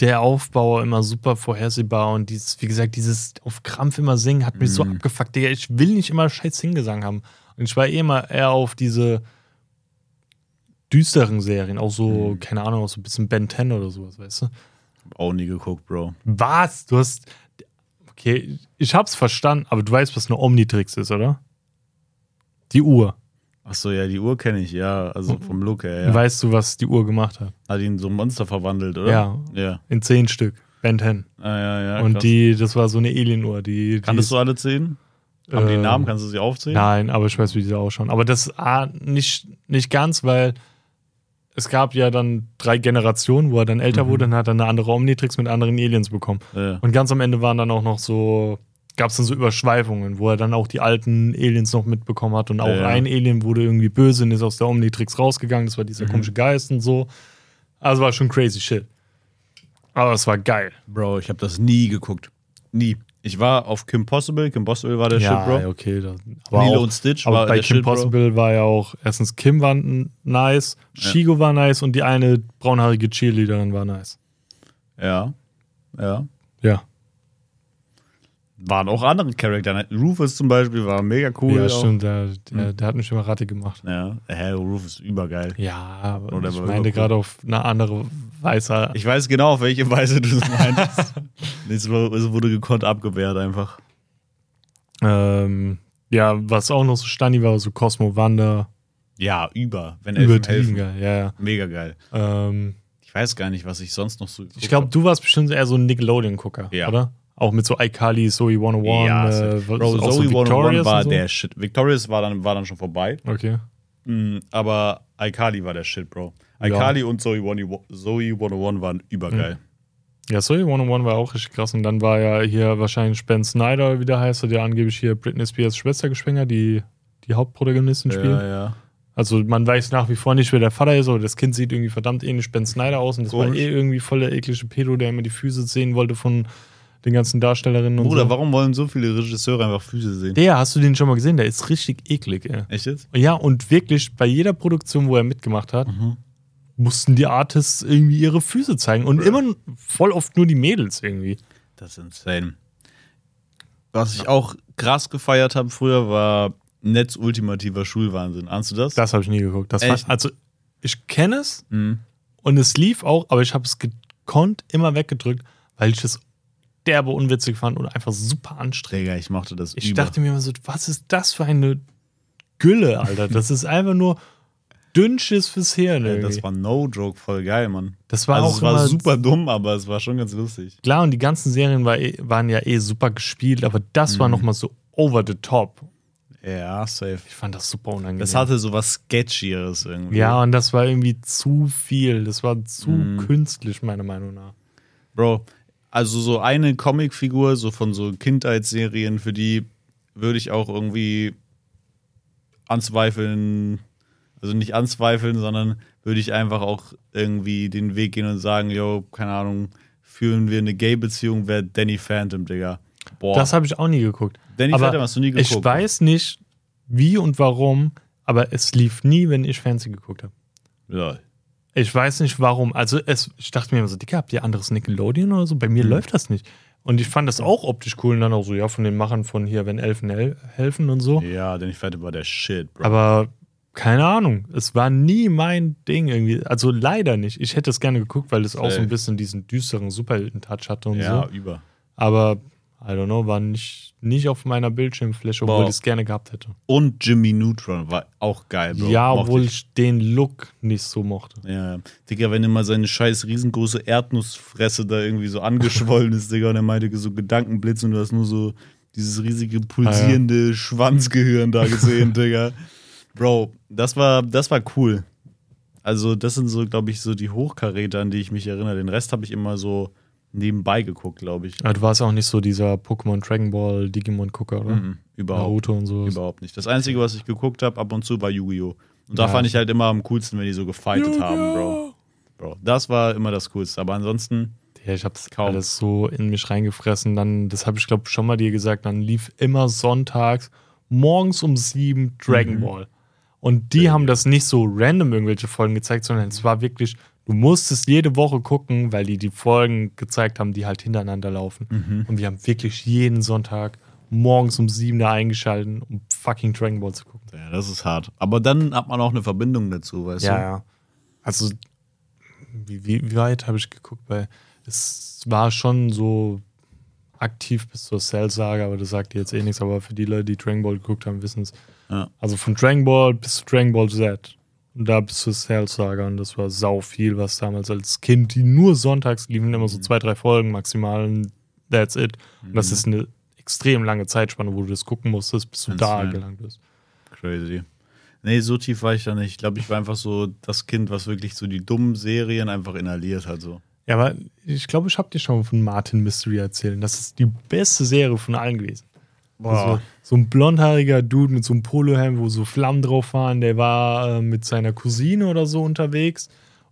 der Aufbau immer super vorhersehbar und dieses, wie gesagt, dieses auf Krampf immer singen hat mich so Mhm. abgefuckt, Digga. Ich will nicht immer scheiß Singgesang haben. Und ich war eh immer eher auf diese düsteren Serien, auch so, Mhm. keine Ahnung, auch so ein bisschen Ben 10 oder sowas, weißt du? Auch nie geguckt, Bro. Was? Du hast. Okay, ich hab's verstanden, aber du weißt, was eine Omnitrix ist, oder? Die Uhr. Achso, ja, die Uhr kenne ich, ja. Also vom Look her, ja. Weißt du, was die Uhr gemacht hat? Hat ihn in so ein Monster verwandelt, oder? Ja. Ja. In zehn Stück. Ben 10. Ah, ja, ja. und krass. die, das war so eine Alien-Uhr. Die, die Kanntest du alle zehn? Haben die Namen? Kannst du sie aufzählen? Nein, aber ich weiß, wie die ausschauen. Aber das ah, nicht, nicht ganz, weil es gab ja dann drei Generationen, wo er dann älter Mhm. wurde, dann hat er eine andere Omnitrix mit anderen Aliens bekommen. Ja. Und ganz am Ende waren dann auch noch so, gab es dann so Überschweifungen, wo er dann auch die alten Aliens noch mitbekommen hat. Und auch ja. ein Alien wurde irgendwie böse und ist aus der Omnitrix rausgegangen. Das war dieser Mhm. komische Geist und so. Also war schon crazy shit. Aber es war geil. Bro, ich habe das nie geguckt. Nie. Ich war auf Kim Possible. Kim Possible war der Shit, Bro. okay. Das, aber Lilo auch, und Stitch aber war bei der Kim Shit, Bro. Possible war ja auch erstens Kim war nice, Shigo war nice und die eine braunhaarige Cheerleaderin war nice. Ja. Ja. Ja, Waren auch andere Charakter. Rufus zum Beispiel war mega cool. ja auch. stimmt. Der, der, der hat mich immer Rattig gemacht. Ja. Hä, Rufus ist übergeil. Ja, aber Oder ich meine übercool. gerade auf eine andere Weise. Ich weiß genau, auf welche Weise du es meintest. [laughs] es wurde gekonnt abgewehrt einfach. Ähm, ja, was auch noch so standi war, so Cosmo Wanda. Ja, über. Wenn Übertrieben geil, ja, ja. Mega geil. Ähm, Ich weiß gar nicht, was ich sonst noch so. ich glaube, du warst bestimmt eher so ein Nickelodeon-Gucker, Ja. oder? Auch mit so iCarly, Zoe 101, ja, äh, Bro, Zoe so 101 Victorious war so. der Shit. Victorious war dann, war dann schon vorbei. Okay. Mm, aber iCarly war der Shit, Bro. Ja. iCarly und Zoe 101 Zoe 101 waren übergeil. Ja, Zoe 101 war auch richtig krass. Und dann war ja hier wahrscheinlich Ben Snyder, wie der heißt, der angeblich hier Britney Spears Schwester geschwängert, die die Hauptprotagonistin spielt. Ja, ja. Also man weiß nach wie vor nicht, wer der Vater ist, aber das Kind sieht irgendwie verdammt ähnlich Ben Snyder aus. Und das war Komisch. eh irgendwie voll der eklige Pedo, der immer die Füße sehen wollte von den ganzen Darstellerinnen und Bruder, so. warum wollen so viele Regisseure einfach Füße sehen? Der, hast du den schon mal gesehen? Der ist richtig eklig, ey. Echt jetzt? Ja, und wirklich bei jeder Produktion, wo er mitgemacht hat, Mhm. mussten die Artists irgendwie ihre Füße zeigen. Und immer voll oft nur die Mädels irgendwie. Das ist insane. Was ich auch krass gefeiert habe früher, war Netz ultimativer Schulwahnsinn. Ahnst du das? Das habe ich nie geguckt. Das war, also, ich kenne es Mhm. und es lief auch, aber ich habe es gekonnt immer weggedrückt, weil ich es derbe unwitzig fand und einfach super anstrengend. Digga, ich mochte das Ich über. dachte mir immer so, was ist das für eine Gülle, Alter? Das ist einfach nur Dünnschiss fürs Hirn. Ja, das war no joke, voll geil, Mann. Das war also auch es war super dumm, aber es war schon ganz lustig. Klar, und die ganzen Serien war, eh- waren ja eh super gespielt, aber das Mhm. war nochmal so over the top. Ja, safe. Ich fand das super unangenehm. Das hatte so was Sketchieres irgendwie. ja, und das war irgendwie zu viel. Das war zu Mhm. künstlich, meiner Meinung nach. Bro, also so eine Comicfigur, so von so Kindheitsserien, für die würde ich auch irgendwie anzweifeln, also nicht anzweifeln, sondern würde ich einfach auch irgendwie den Weg gehen und sagen, yo, keine Ahnung, führen wir eine Gay-Beziehung, wäre Danny Phantom, Digga. Boah, Das habe ich auch nie geguckt. Danny aber Phantom hast du nie geguckt. Ich weiß nicht, wie und warum, aber es lief nie, wenn ich Fernsehen geguckt habe. Ja. Ich weiß nicht warum. Also es, ich dachte mir immer so, Digga, habt ihr anderes Nickelodeon oder so? Bei Mhm. mir läuft das nicht. Und ich fand das auch optisch cool und dann auch so, ja, von den Machern von hier, wenn Elfen hel helfen und so. ja, Danny Phantom war der Shit, Bro. Aber keine Ahnung, es war nie mein Ding irgendwie. Also leider nicht. Ich hätte es gerne geguckt, weil es auch so ein bisschen diesen düsteren Superhelden-Touch hatte und ja, so. über. Aber, I don't know, war nicht, nicht auf meiner Bildschirmfläche, obwohl ich es gerne gehabt hätte. Und Jimmy Neutron war auch geil, Bro. ja, Mochte obwohl ich. ich den Look nicht so mochte. Ja, Digga, wenn immer seine scheiß riesengroße Erdnussfresse da irgendwie so angeschwollen ist, [laughs] Digga, und er meinte so Gedankenblitz und du hast nur so dieses riesige pulsierende Schwanzgehirn da gesehen, [laughs] Digga. Bro, das war, das war cool. Also, das sind so, glaube ich, so die Hochkaräter, an die ich mich erinnere. Den Rest habe ich immer so nebenbei geguckt, glaube ich. Ja, du warst auch nicht so dieser Pokémon Dragon Ball Digimon-Gucker, oder? Mhm, überhaupt, Naruto und so. überhaupt nicht. Das Einzige, was ich geguckt habe, ab und zu war Yu-Gi-Oh! Und da Ja. fand ich halt immer am coolsten, wenn die so gefightet haben, Bro. Bro. Das war immer das Coolste. Aber ansonsten, Ja, ich hab's Kaum. alles so in mich reingefressen. Dann, das habe ich glaube schon mal dir gesagt, dann lief immer sonntags morgens um sieben Dragon Mhm. Ball. Und die haben das nicht so random irgendwelche Folgen gezeigt, sondern es war wirklich, du musstest jede Woche gucken, weil die die Folgen gezeigt haben, die halt hintereinander laufen. Mhm. Und wir haben wirklich jeden Sonntag morgens um sieben da eingeschaltet, um fucking Dragon Ball zu gucken. ja, das ist hart. Aber dann hat man auch eine Verbindung dazu, weißt Ja, du? ja. Also, wie, wie, weit habe ich geguckt? Weil es war schon so aktiv bis zur Cell-Saga, aber das sagt jetzt eh nichts. Aber für die Leute, die Dragon Ball geguckt haben, wissen es. Ja. Also von Dragon Ball bis zu Dragon Ball Z. Und da bis zur Cell-Saga. Und das war sau viel, was damals als Kind, die nur sonntags liefen, immer so zwei, drei Folgen maximal. Und that's it. Und das ist eine extrem lange Zeitspanne, wo du das gucken musstest, bis du Ganz da wild. gelangt bist. Crazy. Nee, so tief war ich da nicht. Ich glaube, ich war einfach so das Kind, was wirklich so die dummen Serien einfach inhaliert hat. So. Ja, aber ich glaube, ich habe dir schon von Martin Mystery erzählt. Das ist die beste Serie von allen gewesen. Also, so ein blondhaariger Dude mit so einem Polohelm, wo so Flammen drauf waren, der war äh, mit seiner Cousine oder so unterwegs.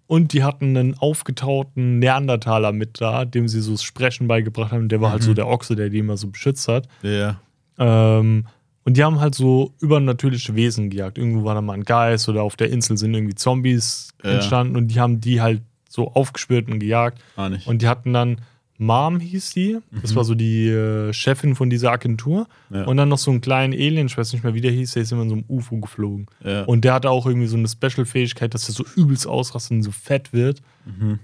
Und die hatten einen aufgetauten Neandertaler mit da, dem sie so das Sprechen beigebracht haben. Der war halt so der Ochse, der die immer so beschützt hat. Ja. Ähm, und die haben halt so übernatürliche Wesen gejagt. Irgendwo war da mal ein Geist oder auf der Insel sind irgendwie Zombies Ja. entstanden und die haben die halt so aufgespürt und gejagt. War nicht. Und die hatten dann, Mom hieß die, das war so die äh, Chefin von dieser Agentur. Ja. Und dann noch so einen kleinen Alien, ich weiß nicht mehr, wie der hieß, der ist immer in so einem UFO geflogen. Ja. Und der hatte auch irgendwie so eine Special-Fähigkeit, dass er so übelst ausrastet und so fett wird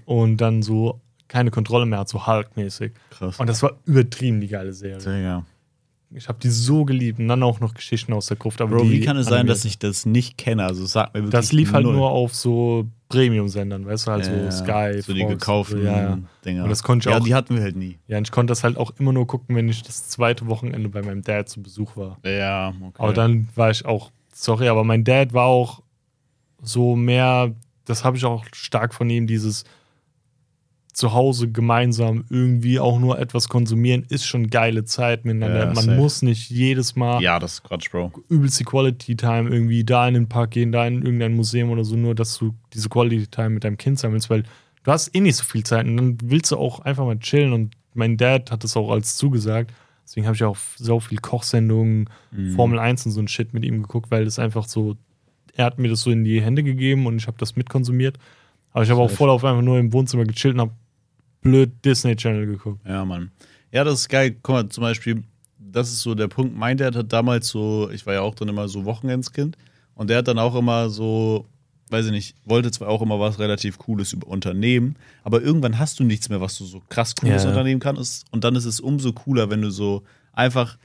und dann so keine Kontrolle mehr hat, so Hulk-mäßig. Krass. Und das war übertrieben die geile Serie. Digga. Ich habe die so geliebt und dann auch noch Geschichten aus der Gruft. Aber wie kann es sein, dass ich das nicht kenne? Also sag mir wirklich. Das lief halt null. nur auf so Premium-Sendern, weißt du, halt Ja, so Sky, So die gekauften so, ja. Dinger. Und das konnte ich ja, auch- die hatten wir halt nie. Ja, und ich konnte das halt auch immer nur gucken, wenn ich das zweite Wochenende bei meinem Dad zu Besuch war. Ja, okay. Aber dann war ich auch, sorry, aber mein Dad war auch so mehr, das habe ich auch stark von ihm, dieses zu Hause gemeinsam irgendwie auch nur etwas konsumieren, ist schon geile Zeit miteinander. Ja, Man safe. muss nicht jedes Mal Ja, das ist Quatsch, Bro. übelst die Quality Time irgendwie da in den Park gehen, da in irgendein Museum oder so, nur dass du diese Quality Time mit deinem Kind sammelst, weil du hast eh nicht so viel Zeit und dann willst du auch einfach mal chillen und mein Dad hat das auch als zugesagt. Deswegen habe ich auch so viel Kochsendungen, Mhm. Formel 1 und so ein Shit mit ihm geguckt, weil das einfach so, er hat mir das so in die Hände gegeben und ich habe das mitkonsumiert. Aber ich habe auch voll auf einfach nur im Wohnzimmer gechillt und habe blöd Disney Channel geguckt. Ja, Mann. Ja, das ist geil. Guck mal, zum Beispiel, das ist so der Punkt. Mein Dad hat damals so, ich war ja auch dann immer so Wochenendskind und der hat dann auch immer so, weiß ich nicht, wollte zwar auch immer was relativ Cooles über Unternehmen, aber irgendwann hast du nichts mehr, was du so krass Cooles Ja. unternehmen kannst und dann ist es umso cooler, wenn du so einfach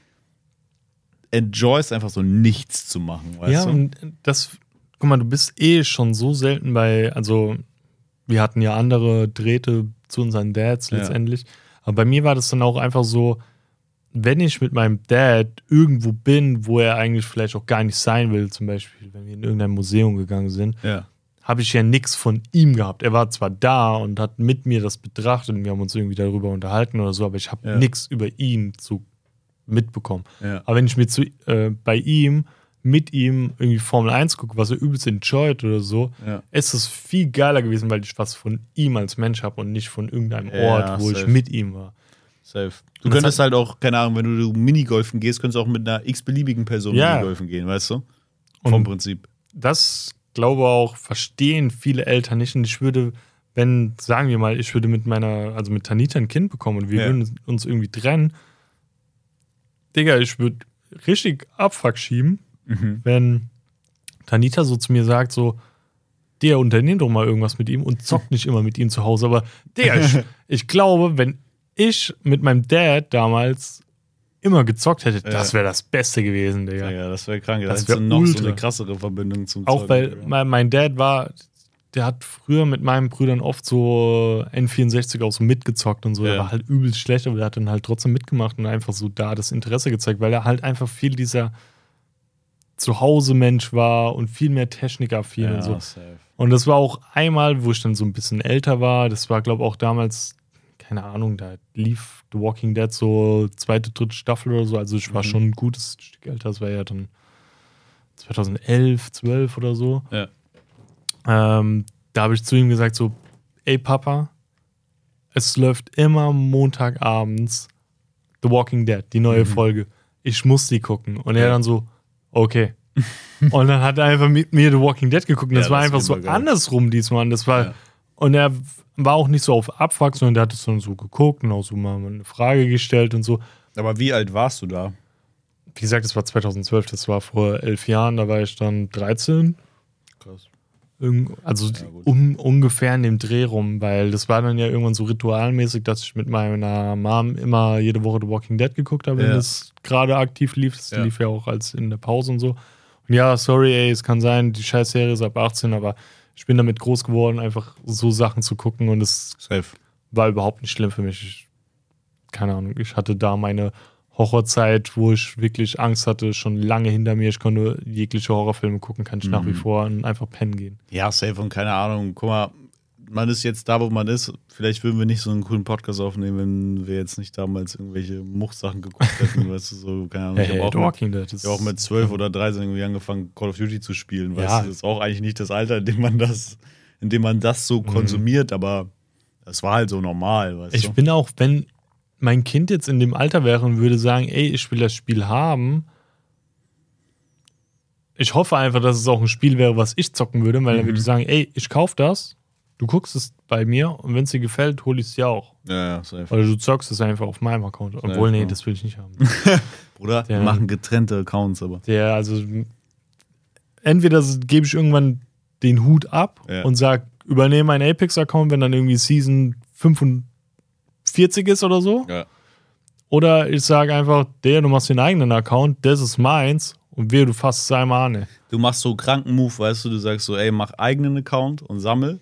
enjoyst, einfach so nichts zu machen, weißt ja, du? und das, guck mal, du bist eh schon so selten bei, also wir hatten ja andere Drähte zu unseren Dads Ja. letztendlich, aber bei mir war das dann auch einfach so, wenn ich mit meinem Dad irgendwo bin, wo er eigentlich vielleicht auch gar nicht sein will, zum Beispiel, wenn wir in irgendein Museum gegangen sind, ja. habe ich ja nichts von ihm gehabt. Er war zwar da und hat mit mir das betrachtet und wir haben uns irgendwie darüber unterhalten oder so, aber ich habe Ja. nichts über ihn zu mitbekommen. Ja. Aber wenn ich mir zu, äh, bei ihm, mit ihm irgendwie Formel 1 gucke, was er übelst enjoyt oder so, Ja. ist es viel geiler gewesen, weil ich was von ihm als Mensch habe und nicht von irgendeinem Ja, Ort, wo ich safe. mit ihm war. Safe. Du Und könntest halt auch, keine Ahnung, wenn du Minigolfen gehst, könntest du auch mit einer x-beliebigen Person Ja. Minigolfen gehen, weißt du? Vom Und- Prinzip. das glaube auch verstehen viele Eltern nicht. Und ich würde, wenn, sagen wir mal, ich würde mit meiner, also mit Tanita ein Kind bekommen und wir Ja. würden uns irgendwie trennen, Digga, ich würde richtig Abfuck schieben, Mhm. wenn Tanita so zu mir sagt, so, der unternehmt doch mal irgendwas mit ihm und zockt nicht immer mit ihm zu Hause. Aber Digga, [laughs] ich, ich glaube, wenn ich mit meinem Dad damals immer gezockt hätte, das wäre das Beste gewesen, Digga. Ja, das wäre krank. Das Das wär wäre noch so ultra. eine krassere Verbindung zum Auch Zocken, weil Digga. mein, Dad war, der hat früher mit meinen Brüdern oft so N64 auch so mitgezockt und so. Der Ja. war halt übelst schlecht, aber der hat dann halt trotzdem mitgemacht und einfach so da das Interesse gezeigt, weil er halt einfach viel dieser Zuhause-Mensch war und viel mehr technikaffin und so. safe. Und das war auch einmal, wo ich dann so ein bisschen älter war. Das war, glaube ich, auch damals, keine Ahnung, da lief The Walking Dead so zweite, dritte Staffel oder so. Also ich war Mhm. schon ein gutes Stück älter. Das war ja dann 2011, 12 oder so. Ja. Ähm, da habe ich zu ihm gesagt so, ey Papa, es läuft immer Montagabends The Walking Dead, die neue Mhm. Folge. Ich muss die gucken. Und er Ja. dann so, okay. und dann hat er einfach mit mir The Walking Dead geguckt. Und das Ja, war das einfach so geil. andersrum diesmal. Und das war, Ja. und er war auch nicht so auf Abfuck, sondern der hat es dann so geguckt und auch so mal eine Frage gestellt und so. Aber wie alt warst du da? Wie gesagt, das war 2012, das war vor elf Jahren, da war ich dann 13. Krass. Also Ja, um, ungefähr in dem Dreh rum, weil das war dann ja irgendwann so ritualmäßig, dass ich mit meiner Mom immer jede Woche The Walking Dead geguckt habe, wenn Ja. das gerade aktiv lief. Das Ja. lief ja auch als in der Pause und so. Und ja, sorry, ey, es kann sein, die Scheißserie ist ab 18, aber ich bin damit groß geworden, einfach so Sachen zu gucken und es Safe. war überhaupt nicht schlimm für mich. Ich, keine Ahnung, ich hatte da meine Horrorzeit, wo ich wirklich Angst hatte, schon lange hinter mir. Ich konnte jegliche Horrorfilme gucken, kann ich nach wie Mhm. vor und einfach pennen gehen. Ja, safe und keine Ahnung. Guck mal, man ist jetzt da, wo man ist. Vielleicht würden wir nicht so einen coolen Podcast aufnehmen, wenn wir jetzt nicht damals irgendwelche Muchsachen geguckt hätten. [laughs] weißt du, so, keine Ahnung. Hey, ich habe auch, mit- Walking Dead. ich hab auch mit 12 oder 13 irgendwie angefangen, Call of Duty zu spielen. Weißt Ja. du, das ist auch eigentlich nicht das Alter, in dem man das, in dem man das so Mhm. konsumiert, aber das war halt so normal, weißt Ich du? bin auch, wenn mein Kind jetzt in dem Alter wäre und würde sagen, ey, ich will das Spiel haben, ich hoffe einfach, dass es auch ein Spiel wäre, was ich zocken würde, weil dann Mhm. würde ich sagen, ey, ich kauf das, du guckst es bei mir und wenn es dir gefällt, hol ich es dir auch. Ja, ja, safe. Oder du zockst es einfach auf meinem Account. Obwohl, nee, das will ich nicht haben. [laughs] Bruder, wir Ja. machen getrennte Accounts, aber. Der, also, entweder gebe ich irgendwann den Hut ab Ja. und sag, übernehme meinen Apex-Account, wenn dann irgendwie Season 45 ist oder so. Ja. Oder ich sage einfach, der, du machst den eigenen Account, das ist meins und wehe, du fasst es einmal an. ey. Du machst so einen kranken Move, weißt du, du sagst so, ey, mach eigenen Account und sammel.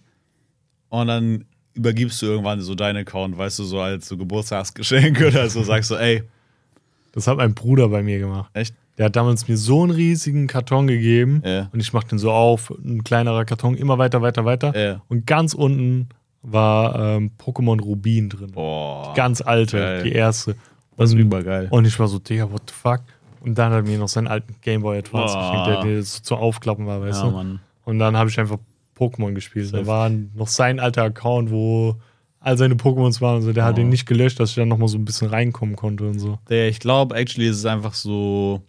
Und dann übergibst du irgendwann so deinen Account, weißt du, so als so Geburtstagsgeschenk [laughs] oder so, sagst du, ey, Das hat mein Bruder bei mir gemacht. echt? Der hat damals mir so einen riesigen Karton gegeben Ja. und ich mach den so auf, ein kleinerer Karton, immer weiter, weiter, weiter. Ja. Und ganz unten war ähm, Pokémon Rubin drin. Boah. Ganz alte, Geil. die erste. das ist Und- übergeil. Und ich war so, Digga, what the fuck? Und dann hat er mir noch seinen alten Gameboy Advance Boah. geschenkt, der, der so zu aufklappen war, weißt ja, du? Mann. Und dann habe ich einfach Pokémon gespielt. Safe. Da war noch sein alter Account, wo all seine Pokémons waren. Also der hat Oh. ihn nicht gelöscht, dass ich dann nochmal so ein bisschen reinkommen konnte und so. Der, ich glaube, actually ist es einfach so,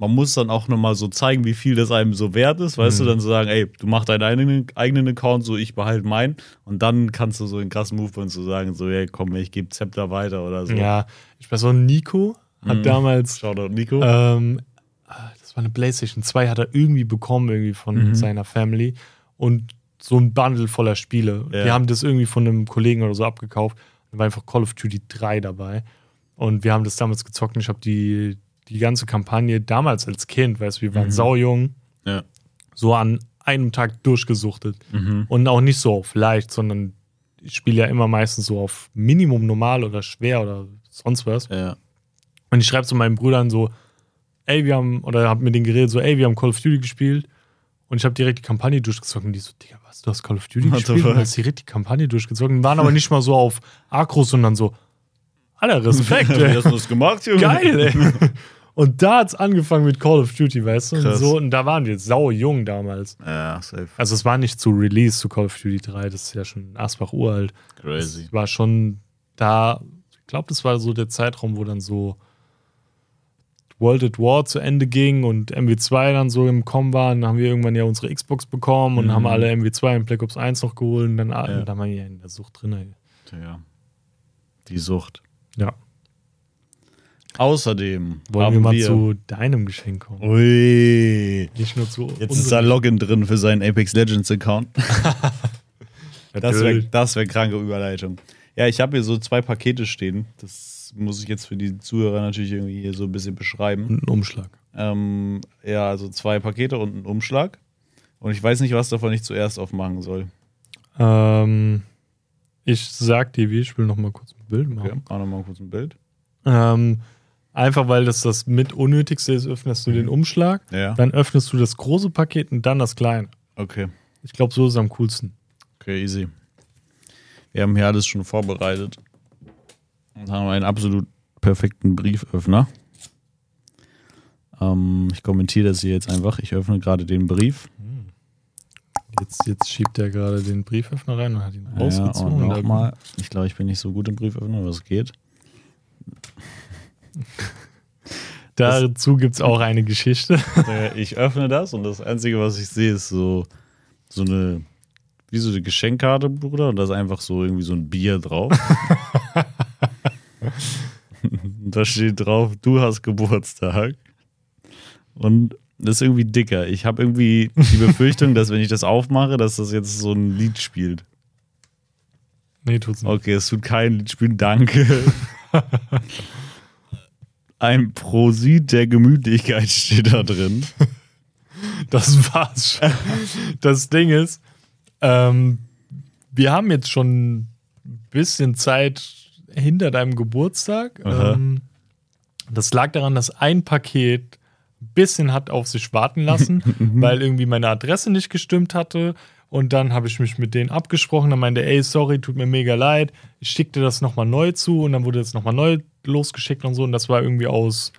man muss dann auch nochmal so zeigen, wie viel das einem so wert ist, weißt Mhm. du, dann so sagen, ey, du machst deinen eigenen, eigenen Account, so ich behalte meinen und dann kannst du so einen krassen Move von zu sagen, so, ey, komm, ich gebe Zepter weiter oder so. Ja, ich weiß auch, Nico hat Mhm. damals, Shoutout Nico. ähm, das war eine Playstation 2, hat er irgendwie bekommen, irgendwie von Mhm. seiner Family. Und so ein Bundle voller Spiele. Ja. Wir haben das irgendwie von einem Kollegen oder so abgekauft. Da war einfach Call of Duty 3 dabei. Und wir haben das damals gezockt und ich habe die, die ganze Kampagne damals als Kind, weißt du, wir waren Mhm. saujung, ja. so an einem Tag durchgesuchtet. Mhm. Und auch nicht so auf leicht, sondern ich spiele ja immer meistens so auf Minimum normal oder schwer oder sonst was. Ja. Und ich schreibe zu meinen Brüdern so, ey, wir haben, oder hab mit denen geredet, so, ey, wir haben Call of Duty gespielt. Und ich habe direkt die Kampagne durchgezogen. Und die so, Digga, was, du hast Call of Duty What gespielt? Fuck? hast direkt die Kampagne durchgezogen. Waren aber nicht mal so auf Akro, sondern so, Alter, [laughs] Respekt, Wie hast du das gemacht, Junge? Geil, ey. [laughs] Und da hat's angefangen mit Call of Duty, weißt du? Und, so, und da waren wir sau jung damals. Ja, safe. Also es war nicht zu Release zu Call of Duty 3, das ist ja schon Asbach uralt. Crazy. Es war schon da, ich glaube, das war so der Zeitraum, wo dann so World at War zu Ende ging und MW2 dann so im Kommen war. Und dann haben wir irgendwann ja unsere Xbox bekommen und Mhm. haben alle MW2 und Black Ops 1 noch geholt. Und dann, Ja. dann waren wir ja in der Sucht drin. ey. Ja. Die Sucht. Ja. Außerdem Wollen wir mal wir zu deinem Geschenk kommen? Ui. Nicht nur zu Jetzt ist da Login drin für seinen Apex Legends Account. [laughs] Das wäre das wär kranke Überleitung. Ja, ich habe hier so zwei Pakete stehen. Das muss ich jetzt für die Zuhörer natürlich irgendwie hier so ein bisschen beschreiben. Und ein Umschlag. Ähm, ja, also zwei Pakete und ein Umschlag. Und ich weiß nicht, was davon ich zuerst aufmachen soll. Ähm, ich sag dir, wie, ich will noch mal kurz ein Bild machen. Okay, mach nochmal kurz ein Bild. Ähm, Einfach weil das das mit Unnötigste ist, öffnest du den Umschlag, Ja. dann öffnest du das große Paket und dann das kleine. Okay. Ich glaube, so ist es am coolsten. Okay, easy. Wir haben hier alles schon vorbereitet. Und haben einen absolut perfekten Brieföffner. Ähm, ich kommentiere das hier jetzt einfach. Ich öffne gerade den Brief. Jetzt, jetzt schiebt er gerade den Brieföffner rein und hat ihn Ja, rausgezogen. und da- nochmal. Ich glaube, ich bin nicht so gut im Brieföffner, aber es geht. [laughs] Dazu gibt es auch eine Geschichte. [laughs] Ich öffne das und das Einzige, was ich sehe, ist so, so eine, wie so eine Geschenkkarte, Bruder. Und da ist einfach so irgendwie so ein Bier drauf. [laughs] und da steht drauf, du hast Geburtstag. Und das ist irgendwie dicker. Ich habe irgendwie die Befürchtung, dass wenn ich das aufmache, dass das jetzt so ein Lied spielt. nee, tut's nicht. Okay, es tut kein Lied spielen, danke. Ein Prosit der Gemütlichkeit steht da drin. [laughs] Das war's schon. Das Ding ist, ähm, wir haben jetzt schon ein bisschen Zeit hinter deinem Geburtstag. Ähm, das lag daran, dass ein Paket ein bisschen hat auf sich warten lassen, [laughs] weil irgendwie meine Adresse nicht gestimmt hatte. Und dann habe ich mich mit denen abgesprochen. Dann meinte, ey, sorry, tut mir mega leid. Ich schickte das nochmal neu zu und dann wurde das nochmal neu losgeschickt und so. Und das war irgendwie aus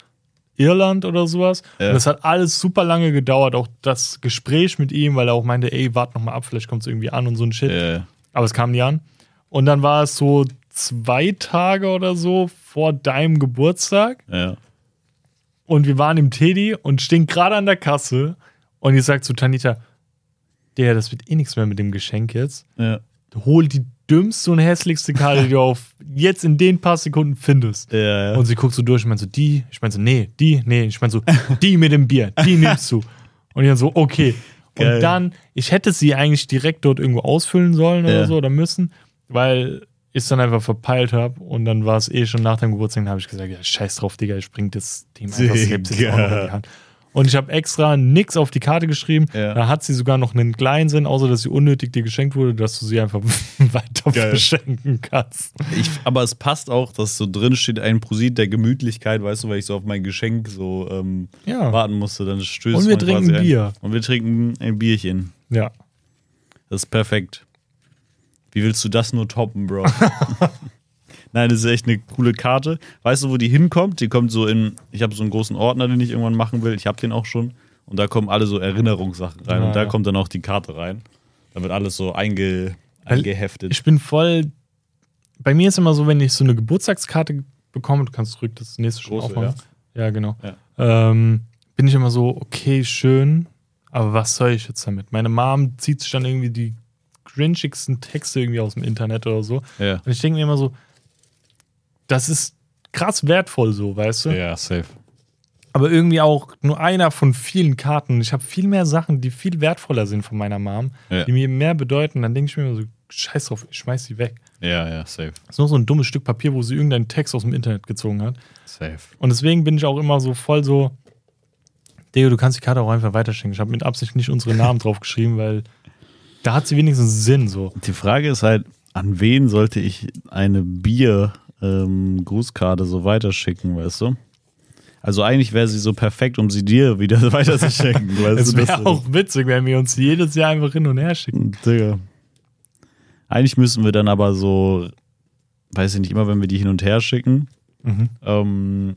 Irland oder sowas. Ja. Und das hat alles super lange gedauert. Auch das Gespräch mit ihm, weil er auch meinte, ey, wart nochmal ab, vielleicht kommt es irgendwie an und so ein Shit. Äh, Aber es kam nie an. Und dann war es so zwei Tage oder so vor deinem Geburtstag. ja. Und wir waren im Teddy und stehen gerade an der Kasse. Und ich sag zu Tanita, der, das wird eh nichts mehr mit dem Geschenk jetzt. Ja. Hol die dümmste und hässlichste Karte, die du auf jetzt in den paar Sekunden findest. Ja, ja. Und sie guckt so durch und meint so, die? Ich meine so, nee, die, nee. Ich meine so, die mit dem Bier, die nimmst du. Und ich dann so, okay. Geil. Und dann, ich hätte sie eigentlich direkt dort irgendwo ausfüllen sollen Ja. oder so oder müssen, weil ich es dann einfach verpeilt habe und dann war es eh schon nach dem Geburtstag, dann habe ich gesagt, ja, scheiß drauf, Digga, ich bring das Team einfach, ich heb's jetzt auch noch in die Hand. Und ich habe extra nix auf die Karte geschrieben. Ja. Da hat sie sogar noch einen kleinen Sinn, außer dass sie unnötig dir geschenkt wurde, dass du sie einfach [laughs] weiter Geil. verschenken kannst. Ich, aber es passt auch, dass so drin steht ein Prosit der Gemütlichkeit, weißt du, weil ich so auf mein Geschenk so ähm, Ja. warten musste. Dann stößt Und wir trinken quasi ein- Bier. Und wir trinken ein Bierchen. Ja. Das ist perfekt. Wie willst du das nur toppen, Bro? [laughs] Nein, das ist echt eine coole Karte. Weißt du, wo die hinkommt? Die kommt so in, ich habe so einen großen Ordner, den ich irgendwann machen will. Ich habe den auch schon. Und da kommen alle so Erinnerungssachen rein. Ja, und da ja. kommt dann auch die Karte rein. Da wird alles so einge, eingeheftet. Ich bin voll. Bei mir ist immer so, wenn ich so eine Geburtstagskarte bekomme, du kannst zurück das nächste schon Große, aufmachen. Ja, genau. Ja. Ähm, bin ich immer so, okay, schön, aber was soll ich jetzt damit? Meine Mom zieht sich dann irgendwie die cringigsten Texte irgendwie aus dem Internet oder so. ja. Und ich denke mir immer so, das ist krass wertvoll so, weißt du? ja, safe. aber irgendwie auch nur einer von vielen Karten. Ich habe viel mehr Sachen, die viel wertvoller sind von meiner Mom, Ja. die mir mehr bedeuten. Dann denke ich mir immer so, scheiß drauf, ich schmeiß sie weg. Ja, ja, safe. Das ist nur so ein dummes Stück Papier, wo sie irgendeinen Text aus dem Internet gezogen hat. Safe. Und deswegen bin ich auch immer so voll so, Deo, du kannst die Karte auch einfach weiterschenken. Ich habe mit Absicht nicht unsere Namen [laughs] drauf geschrieben, weil da hat sie wenigstens Sinn so. Die Frage ist halt, an wen sollte ich eine Bier-Grußkarte so weiterschicken, weißt du? Also eigentlich wäre sie so perfekt, um sie dir wieder [laughs] weiterzuschenken. weißt Es wäre auch witzig, wenn wir uns jedes Jahr einfach hin und her schicken. Digga. Eigentlich müssen wir dann aber so, weiß ich nicht, immer wenn wir die hin und her schicken, Mhm. ähm,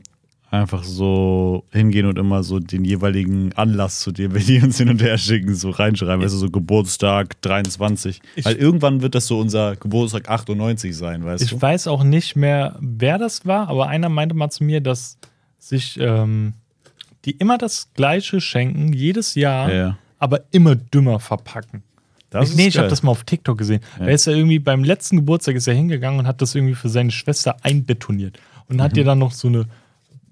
einfach so hingehen und immer so den jeweiligen Anlass zu dir, wenn die uns hin und her schicken, so reinschreiben. Also so Geburtstag 23. Ich- Weil irgendwann wird das so unser Geburtstag 98 sein, weißt Ich du? weiß auch nicht mehr, wer das war, aber einer meinte mal zu mir, dass sich ähm, die immer das Gleiche schenken, jedes Jahr, Ja, aber immer dümmer verpacken. Das ich, nee, ich habe das mal auf TikTok gesehen. Ja. Er ist ja irgendwie beim letzten Geburtstag ist er hingegangen und hat das irgendwie für seine Schwester einbetoniert und hat ihr dann noch so eine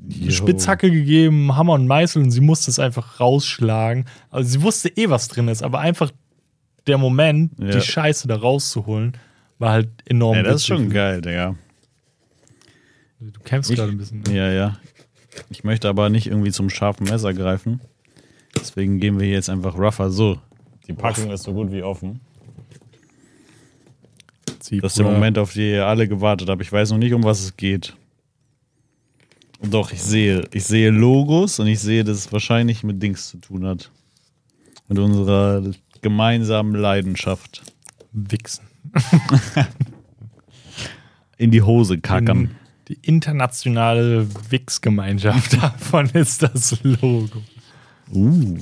Jo. Spitzhacke gegeben, Hammer und Meißel und sie musste es einfach rausschlagen. Also sie wusste eh, was drin ist, aber einfach der Moment, Ja. die Scheiße da rauszuholen, war halt enorm. Ja, das ist schon geil, Digga. Du kämpfst Ich- gerade ein bisschen. Ne? Ja, ja. Ich möchte aber nicht irgendwie zum scharfen Messer greifen. Deswegen gehen wir hier jetzt einfach rougher. So, die Packung ist so gut wie offen. Das ist der Moment, auf den ihr alle gewartet habt. Ich weiß noch nicht, um was es geht. Doch, ich sehe, ich sehe Logos und ich sehe, dass es wahrscheinlich mit Dings zu tun hat. Mit unserer gemeinsamen Leidenschaft. Wichsen. In die Hose kackern. Die internationale Wix-Gemeinschaft. [laughs] Davon ist das Logo. Uh.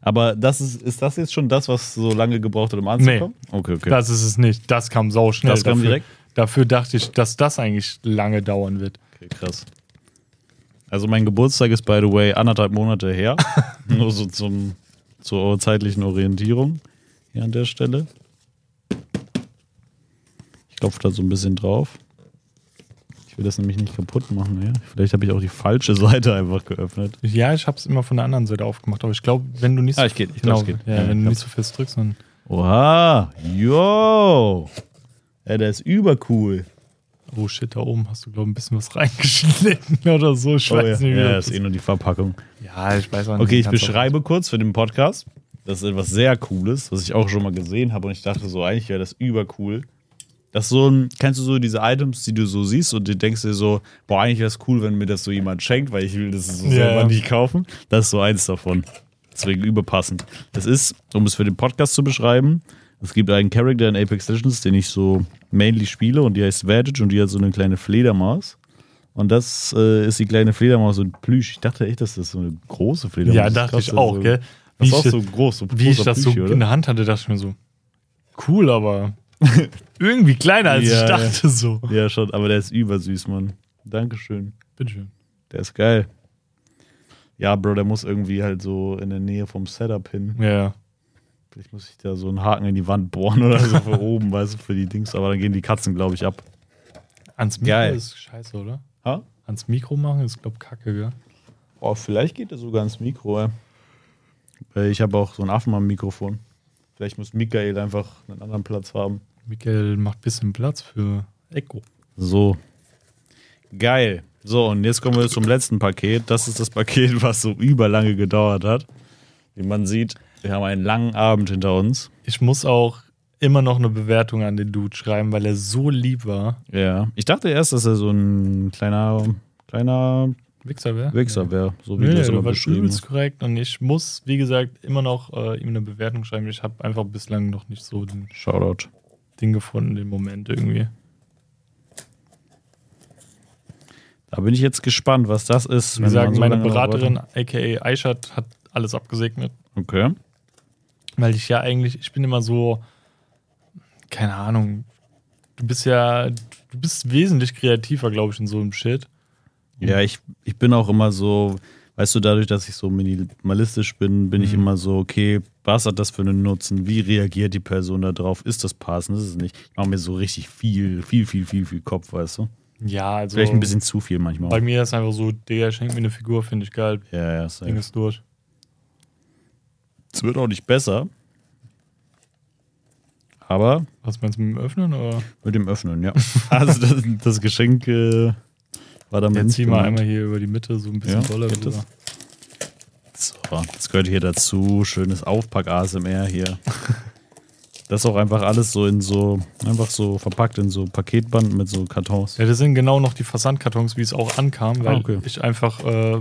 Aber das ist, ist das jetzt schon das, was so lange gebraucht hat, um anzukommen? Okay, okay. Das ist es nicht. Das kam sau schnell. Das kam dafür, direkt? Dafür dachte ich, dass das eigentlich lange dauern wird. okay, krass. Also mein Geburtstag ist, by the way, anderthalb Monate her. [laughs] Nur so zum, zur zeitlichen Orientierung hier an der Stelle. Ich klopfe da so ein bisschen drauf. Ich will das nämlich nicht kaputt machen. Ja? Vielleicht habe ich auch die falsche Seite einfach geöffnet. Ja, ich habe es immer von der anderen Seite aufgemacht, aber ich glaube, wenn du nicht Ah, so, ich geht, ich genau, glaub, es geht. Ja, Ja, wenn du nicht so fest drückst, dann Oha, yo. Ja, der ist übercool. Oh shit, da oben hast du glaube ich ein bisschen was [laughs] reingeschnitten oder so. Ich Oh, ja, weiß nicht, wie ja, das ist eh nur die Verpackung. ja, ich weiß auch nicht. Okay, ich beschreibe kurz für den Podcast. Das ist etwas sehr Cooles, was ich auch schon mal gesehen habe und ich dachte so, eigentlich wäre das übercool. Das ist so ein, kennst du so diese Items, die du so siehst und du denkst dir so, boah, eigentlich wäre es cool, wenn mir das so jemand schenkt, weil ich will das so Ja, selber ja. nicht kaufen. Das ist so eins davon. Deswegen überpassend. Es ist, um es für den Podcast zu beschreiben, es gibt einen Charakter in Apex Legends, den ich so mainly spiele und die heißt Vantage und die hat so eine kleine Fledermaus. Und das äh, ist die kleine Fledermaus und Plüsch. Ich dachte echt, dass das so eine große Fledermaus Ja, ist. dachte Krass, ich dass auch, so, gell? Das ist auch so groß. So wie ich das so Plüschi, in der Hand hatte, dachte ich mir so, cool, aber [laughs] irgendwie kleiner als Ja, ich dachte so. Ja, schon, aber der ist übersüß, Mann. Dankeschön. Bitteschön. Der ist geil. Ja, Bro, der muss irgendwie halt so in der Nähe vom Setup hin. Ja, ja. Vielleicht muss ich da so einen Haken in die Wand bohren oder so für [laughs] oben, weißt du, für die Dings. Aber dann gehen die Katzen, glaube ich, ab. Ans Mikro Geil. ist scheiße, oder? Ha? Ans Mikro machen ist, glaube ich, kacke, gell? Oh, vielleicht geht er sogar ins Mikro, ey. Weil Ich habe auch so einen Affen am Mikrofon. Vielleicht muss Michael einfach einen anderen Platz haben. Michael macht ein bisschen Platz für Echo. So. Geil. So, und jetzt kommen wir zum letzten Paket. Das ist das Paket, was so überlange gedauert hat. Wie man sieht, wir haben einen langen Abend hinter uns. Ich muss auch immer noch eine Bewertung an den Dude schreiben, weil er so lieb war. Ja. Ich dachte erst, dass er so ein kleiner, kleiner Wichser wäre? Wichser wäre, so wie Nee, du das der immer war beschrieben hast. korrekt und ich muss, wie gesagt, immer noch äh, ihm eine Bewertung schreiben. Ich habe einfach bislang noch nicht so den Shoutout. Ding gefunden, den Moment irgendwie. Da bin ich jetzt gespannt, was das ist. Wie gesagt, so meine Beraterin, aka Aishat, hat alles abgesegnet. Okay. Weil ich ja eigentlich, ich bin immer so, keine Ahnung, du bist ja, du bist wesentlich kreativer, glaube ich, in so einem Shit. Ja, ich, ich bin auch immer so, weißt du, dadurch, dass ich so minimalistisch bin, bin ich Mhm. immer so, okay, was hat das für einen Nutzen? Wie reagiert die Person da drauf? Ist das passend? Ist es nicht? Ich mache mir so richtig viel, viel, viel, viel, viel Kopf, weißt du? Ja, also Vielleicht ein bisschen zu viel manchmal. bei mir ist einfach so, Digga, schenk mir eine Figur, finde ich geil. ja, ja, Ding safe. ist durch. Es wird auch nicht besser. Aber Was meinst du mit dem Öffnen? Oder? mit dem Öffnen, ja. [laughs] also das, das Geschenk äh, war damit Jetzt zieh mal einmal hier über die Mitte so ein bisschen Ja, doller rüber. So, das gehört hier dazu. Schönes Aufpack-ASMR hier. [laughs] Das ist auch einfach alles so in so, einfach so verpackt in so Paketband mit so Kartons. Ja, das sind genau noch die Versandkartons, wie es auch ankam, weil Ah, okay. ich einfach äh,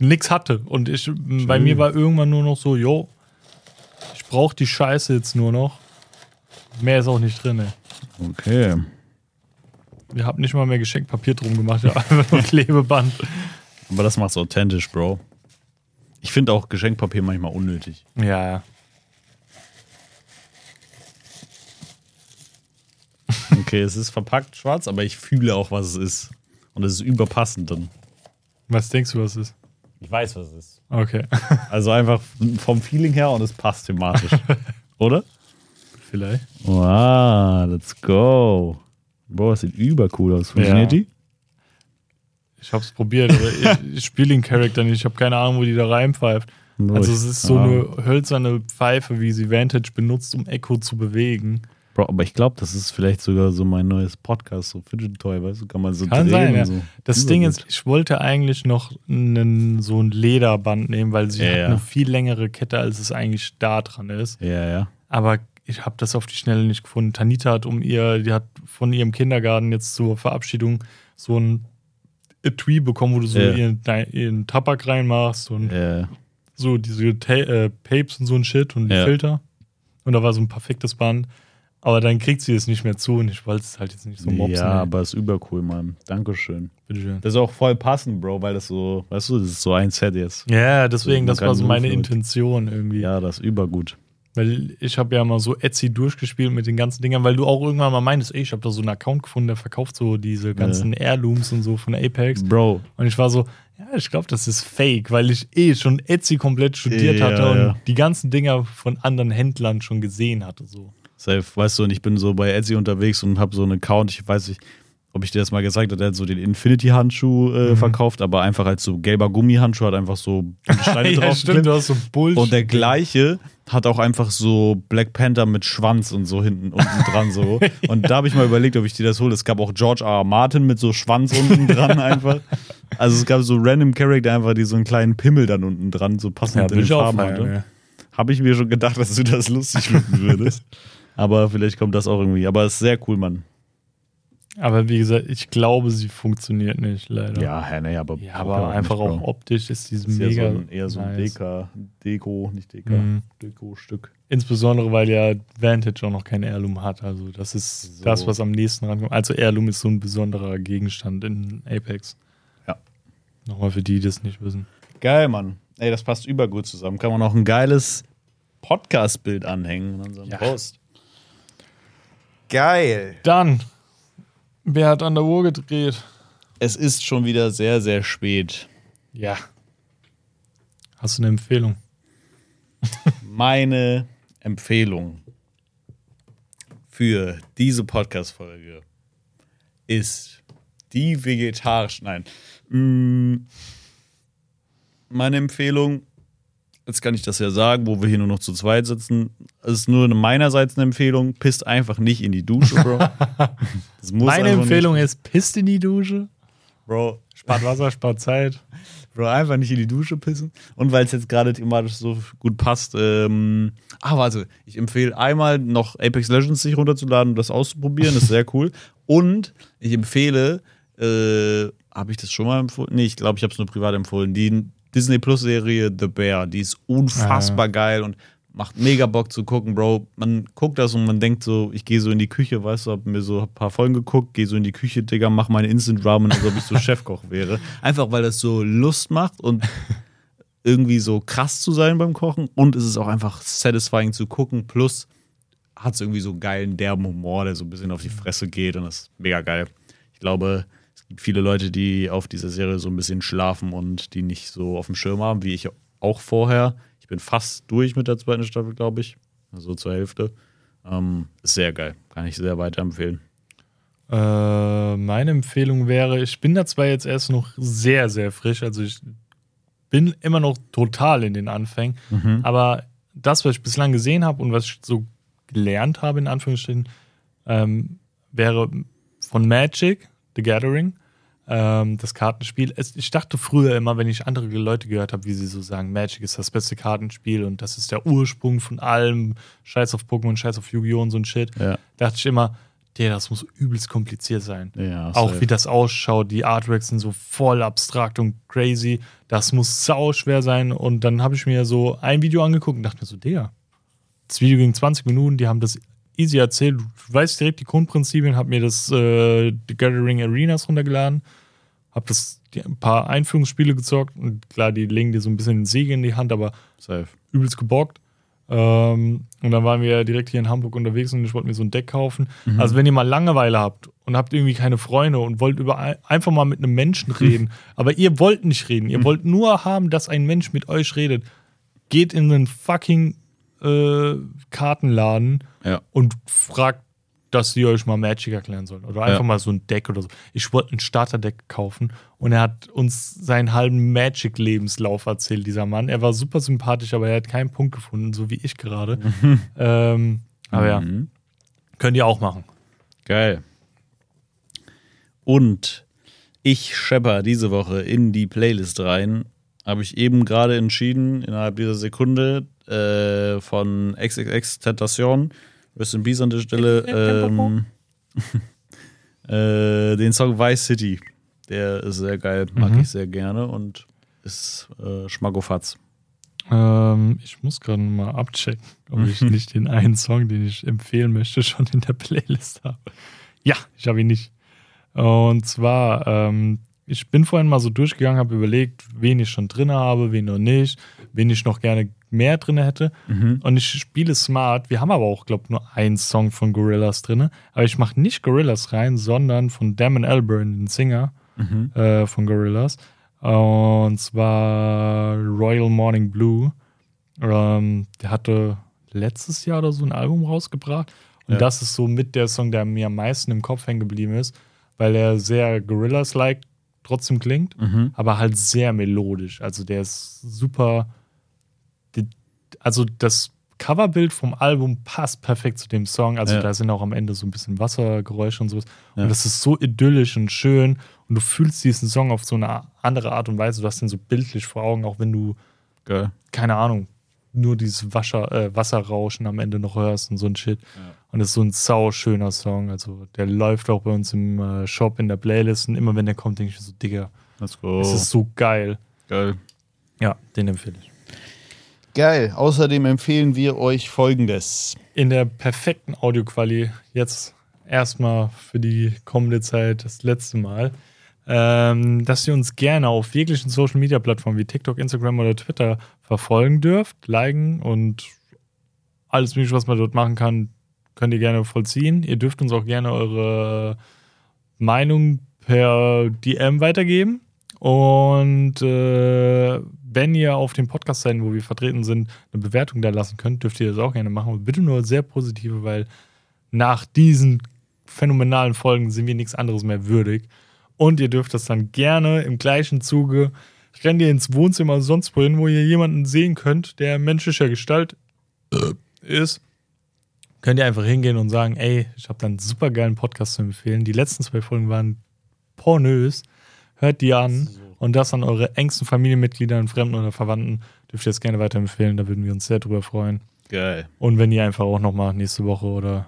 nichts hatte. Und ich, bei mir war irgendwann nur noch so, ich brauche die Scheiße jetzt nur noch. Mehr ist auch nicht drin, ey. Okay. Wir haben nicht mal mehr Geschenkpapier drum gemacht, ja, [laughs] einfach nur Klebeband. Aber das macht's authentisch, Bro. Ich finde auch Geschenkpapier manchmal unnötig. Ja, ja. Okay, es ist verpackt schwarz, aber ich fühle auch, was es ist. Und es ist überpassend dann. Was denkst du, was ist? Ich weiß, was es ist. Okay, [laughs] Also einfach vom Feeling her und es passt thematisch. [laughs] Oder? vielleicht. Wow, let's go. Boah, das sieht übercool aus. Funktioniert Ja. die? Ich hab's probiert, aber ich, [laughs] ich spiele den Charakter nicht. Ich habe keine Ahnung, wo die da reinpfeift. Also es ist so eine hölzerne Pfeife, wie sie Vantage benutzt, um Echo zu bewegen. Bro, aber ich glaube, das ist vielleicht sogar so mein neues Podcast, so Fidget Toy, weißt du, kann man so Kann drehen sein, ja. so. Das Übergut. Ding ist, ich wollte eigentlich noch einen, so ein Lederband nehmen, weil sie Ja, hat ja. eine viel längere Kette, als es eigentlich da dran ist. Ja, ja. Aber ich habe das auf die Schnelle nicht gefunden. Tanita hat um ihr, die hat von ihrem Kindergarten jetzt zur Verabschiedung so ein Etui bekommen, wo du so ihren, ihren Tabak reinmachst und so diese Ta äh, Papes und so ein Shit und. Filter. Und da war so ein perfektes Band. Aber dann kriegt sie es nicht mehr zu und ich wollte es halt jetzt nicht so mopsen. ja, ey. aber ist übercool, Mann. Dankeschön. Bitteschön. Das ist auch voll passend, Bro, weil das so, weißt du, das ist so ein Set jetzt. Ja, deswegen, das kann war so meine und- Intention irgendwie. Ja, das ist übergut. Weil ich habe ja mal so Etsy durchgespielt mit den ganzen Dingern, weil du auch irgendwann mal meintest, ey, ich habe da so einen Account gefunden, der verkauft so diese ganzen Heirlooms und so von Apex. Bro, Und ich war so, ja, ich glaube, das ist fake, weil ich eh schon Etsy komplett studiert Ja, hatte und ja. die ganzen Dinger von anderen Händlern schon gesehen hatte. So. Safe, weißt du, und ich bin so bei Etsy unterwegs und habe so einen Account, ich weiß nicht, ob ich dir das mal gesagt habe, der hat so den Infinity-Handschuh äh, Mhm. verkauft, aber einfach als so gelber Gummihandschuh, hat einfach so [laughs] Steine ja, drauf stimmt, du hast so Bullshit. Und der gleiche hat auch einfach so Black Panther mit Schwanz und so hinten unten dran so. [laughs] Und da habe ich mal überlegt, ob ich dir das hole. Es gab auch George R. R. Martin mit so Schwanz unten dran [laughs] einfach. Also es gab so random Charakter einfach, die so einen kleinen Pimmel dann unten dran so passend ja, bin den Farben feiern, hatte. ja. Habe ich mir schon gedacht, dass du das lustig finden würdest. Aber vielleicht kommt das auch irgendwie. Aber es ist sehr cool, Mann. Aber wie gesagt, ich glaube, sie funktioniert nicht, leider. Ja, hä, nee, aber, Ja, aber einfach auch optisch ist diese ist ja mega. so ein, eher so ein nice. Deka, Deko, nicht Deka, Mhm. Deko-Stück. Insbesondere, weil ja Vantage auch noch kein Heirloom hat. Also, das ist So. das, was am nächsten rankommt. Also, Heirloom ist so ein besonderer Gegenstand in Apex. Ja. Nochmal für die, die das nicht wissen. Geil, Mann. Ey, das passt übergut zusammen. Kann man auch ein geiles Podcast-Bild anhängen in unserem Ja. Post. Geil. Dann, wer hat an der Uhr gedreht? Es ist schon wieder sehr, sehr spät. Ja. Hast du eine Empfehlung? [laughs] Meine Empfehlung für diese Podcast-Folge ist die vegetarisch. Nein. Mm, Meine Empfehlung, jetzt kann ich das ja sagen, wo wir hier nur noch zu zweit sitzen, es ist nur meinerseits eine Empfehlung, pisst einfach nicht in die Dusche, Bro. [laughs] Meine Empfehlung ist, pisst in die Dusche. Nicht. Bro, Spart Wasser, spart Zeit. Bro, einfach nicht in die Dusche pissen. Und weil es jetzt gerade thematisch so gut passt, ähm, ah, warte, ich empfehle einmal noch Apex Legends sich runterzuladen und das auszuprobieren, das ist sehr cool. [laughs] Und ich empfehle, äh, habe ich das schon mal empfohlen? Nee, ich glaube, ich habe es nur privat empfohlen. Die Disney Plus Serie The Bear, die ist unfassbar geil und macht mega Bock zu gucken, Bro. Man guckt das und man denkt so, ich gehe so in die Küche, weißt du, hab mir so ein paar Folgen geguckt, gehe so in die Küche, Digga, mach meine Instant Ramen, als ob ich so [laughs] Chefkoch wäre. Einfach weil das so Lust macht und irgendwie so krass zu sein beim Kochen und es ist auch einfach satisfying zu gucken. Plus hat es irgendwie so einen geilen, derben Humor, der so ein bisschen auf die Fresse geht und das ist mega geil. Ich glaube, gibt viele Leute, die auf dieser Serie so ein bisschen schlafen und die nicht so auf dem Schirm haben, wie ich auch vorher. Ich bin fast durch mit der zweiten Staffel, glaube ich. Also zur Hälfte. Ähm, ist sehr geil. Kann ich sehr weiterempfehlen. Äh, meine Empfehlung wäre, ich bin da zwar jetzt erst noch sehr, sehr frisch, also ich bin immer noch total in den Anfängen, aber das, was ich bislang gesehen habe und was ich so gelernt habe, in Anführungsstrichen, ähm, wäre von Magic, The Gathering, ähm, das Kartenspiel. Ich dachte früher immer, wenn ich andere Leute gehört habe, wie sie so sagen, Magic ist das beste Kartenspiel und das ist der Ursprung von allem, Scheiß auf Pokémon, Scheiß auf Yu-Gi-Oh! und so ein Shit, Ja. dachte ich immer, der, das muss übelst kompliziert sein. Ja, Auch wie das ausschaut, die Artworks sind so voll abstrakt und crazy. Das muss sau schwer sein. Und dann habe ich mir so ein Video angeguckt und dachte mir so, Digga, das Video ging 20 Minuten, die haben das easy erzählt. Du weißt direkt die Grundprinzipien, habe mir das äh, The Gathering Arenas runtergeladen, habe das die, ein paar Einführungsspiele gezockt und klar, die legen dir so ein bisschen den Säge in die Hand, aber Safe. übelst gebockt. Ähm, und dann waren wir direkt hier in Hamburg unterwegs und ich wollte mir so ein Deck kaufen. Also, wenn ihr mal Langeweile habt und habt irgendwie keine Freunde und wollt über ein, einfach mal mit einem Menschen [laughs] reden, aber ihr wollt nicht reden, ihr wollt nur haben, dass ein Mensch mit euch redet, geht in einen fucking äh, Kartenladen Ja. und fragt, dass sie euch mal Magic erklären sollen. Oder einfach Ja. mal so ein Deck oder so. Ich wollte ein Starterdeck kaufen und er hat uns seinen halben Magic-Lebenslauf erzählt, dieser Mann. Er war super sympathisch, aber er hat keinen Punkt gefunden, so wie ich gerade. [laughs] ähm, aber ja, Mhm. könnt ihr auch machen. Geil. Und ich schepper diese Woche in die Playlist rein. Habe ich eben gerade entschieden, innerhalb dieser Sekunde, äh, von XXX Tentation, Rest in Peace an der Stelle, ähm, [laughs] äh, den Song Vice City. Der ist sehr geil, mag Mhm. ich sehr gerne und ist äh, Schmackofatz. Ähm, ich muss gerade mal abchecken, ob ich [laughs] nicht den einen Song, den ich empfehlen möchte, schon in der Playlist habe. Ja, ich habe ihn nicht. Und zwar, ähm, ich bin vorhin mal so durchgegangen, habe überlegt, wen ich schon drin habe, wen noch nicht, wen ich noch gerne mehr drin hätte. Und ich spiele smart. Wir haben aber auch, glaube ich, nur einen Song von Gorillaz drin. Aber ich mache nicht Gorillaz rein, sondern von Damon Albarn, den Singer äh, von Gorillaz. Und zwar Royal Morning Blue. Ähm, der hatte letztes Jahr oder so ein Album rausgebracht. Und Ja. das ist so mit der Song, der mir am meisten im Kopf hängen geblieben ist, weil er sehr Gorillaz-like trotzdem klingt, aber halt sehr melodisch. Also der ist super. Also das Coverbild vom Album passt perfekt zu dem Song. Also Ja. da sind auch am Ende so ein bisschen Wassergeräusche und sowas. Ja. Und das ist so idyllisch und schön. Und du fühlst diesen Song auf so eine andere Art und Weise. Du hast den so bildlich vor Augen, auch wenn du, Geil. keine Ahnung, nur dieses Wasser, äh, Wasserrauschen am Ende noch hörst und so ein Shit. Und das ist so ein sau schöner Song. Also der läuft auch bei uns im äh, Shop in der Playlist. Und immer wenn der kommt, denke ich so, Digga, Let's go. es ist so geil. geil. Ja, den empfehle ich. Geil. Außerdem empfehlen wir euch folgendes. in der perfekten Audioquali jetzt erstmal für die kommende Zeit das letzte Mal, ähm, dass ihr uns gerne auf jeglichen Social Media Plattformen wie TikTok, Instagram oder Twitter verfolgen dürft, liken und alles mögliche, was man dort machen kann, könnt ihr gerne vollziehen. Ihr dürft uns auch gerne eure Meinung per DM weitergeben. Und äh, wenn ihr auf den Podcast-Seiten, wo wir vertreten sind, eine Bewertung da lassen könnt, dürft ihr das auch gerne machen. Bitte nur sehr positive, weil nach diesen phänomenalen Folgen sind wir nichts anderes mehr würdig. Und ihr dürft das dann gerne im gleichen Zuge, rennt ihr ins Wohnzimmer sonst wohin, wo ihr jemanden sehen könnt, der menschlicher Gestalt [clears throat] ist. Könnt ihr einfach hingehen und sagen, ey, ich habe da einen super geilen Podcast zu empfehlen. Die letzten zwei Folgen waren pornös. Hört die an und das an eure engsten Familienmitglieder, und Fremden oder Verwandten. Dürft ihr jetzt gerne weiterempfehlen, da würden wir uns sehr drüber freuen. Geil. Und wenn ihr einfach auch nochmal nächste Woche oder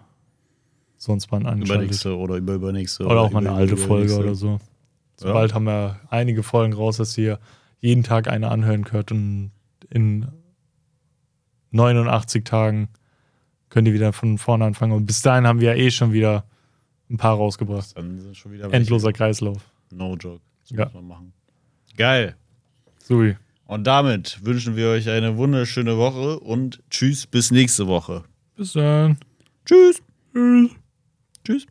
sonst wann anschaltet. Übernächste oder über übernächste. Oder auch mal eine alte Folge oder so. Sobald haben wir einige Folgen raus, dass ihr jeden Tag eine anhören könnt und in 89 Tagen könnt ihr wieder von vorne anfangen. Und bis dahin haben wir ja eh schon wieder ein paar rausgebracht. Dann sind schon wieder Endloser Kreislauf. No joke. Das Ja. muss man machen. Geil. Sui. Und damit wünschen wir euch eine wunderschöne Woche und tschüss bis nächste Woche. Bis dann. Tschüss. Tschüss.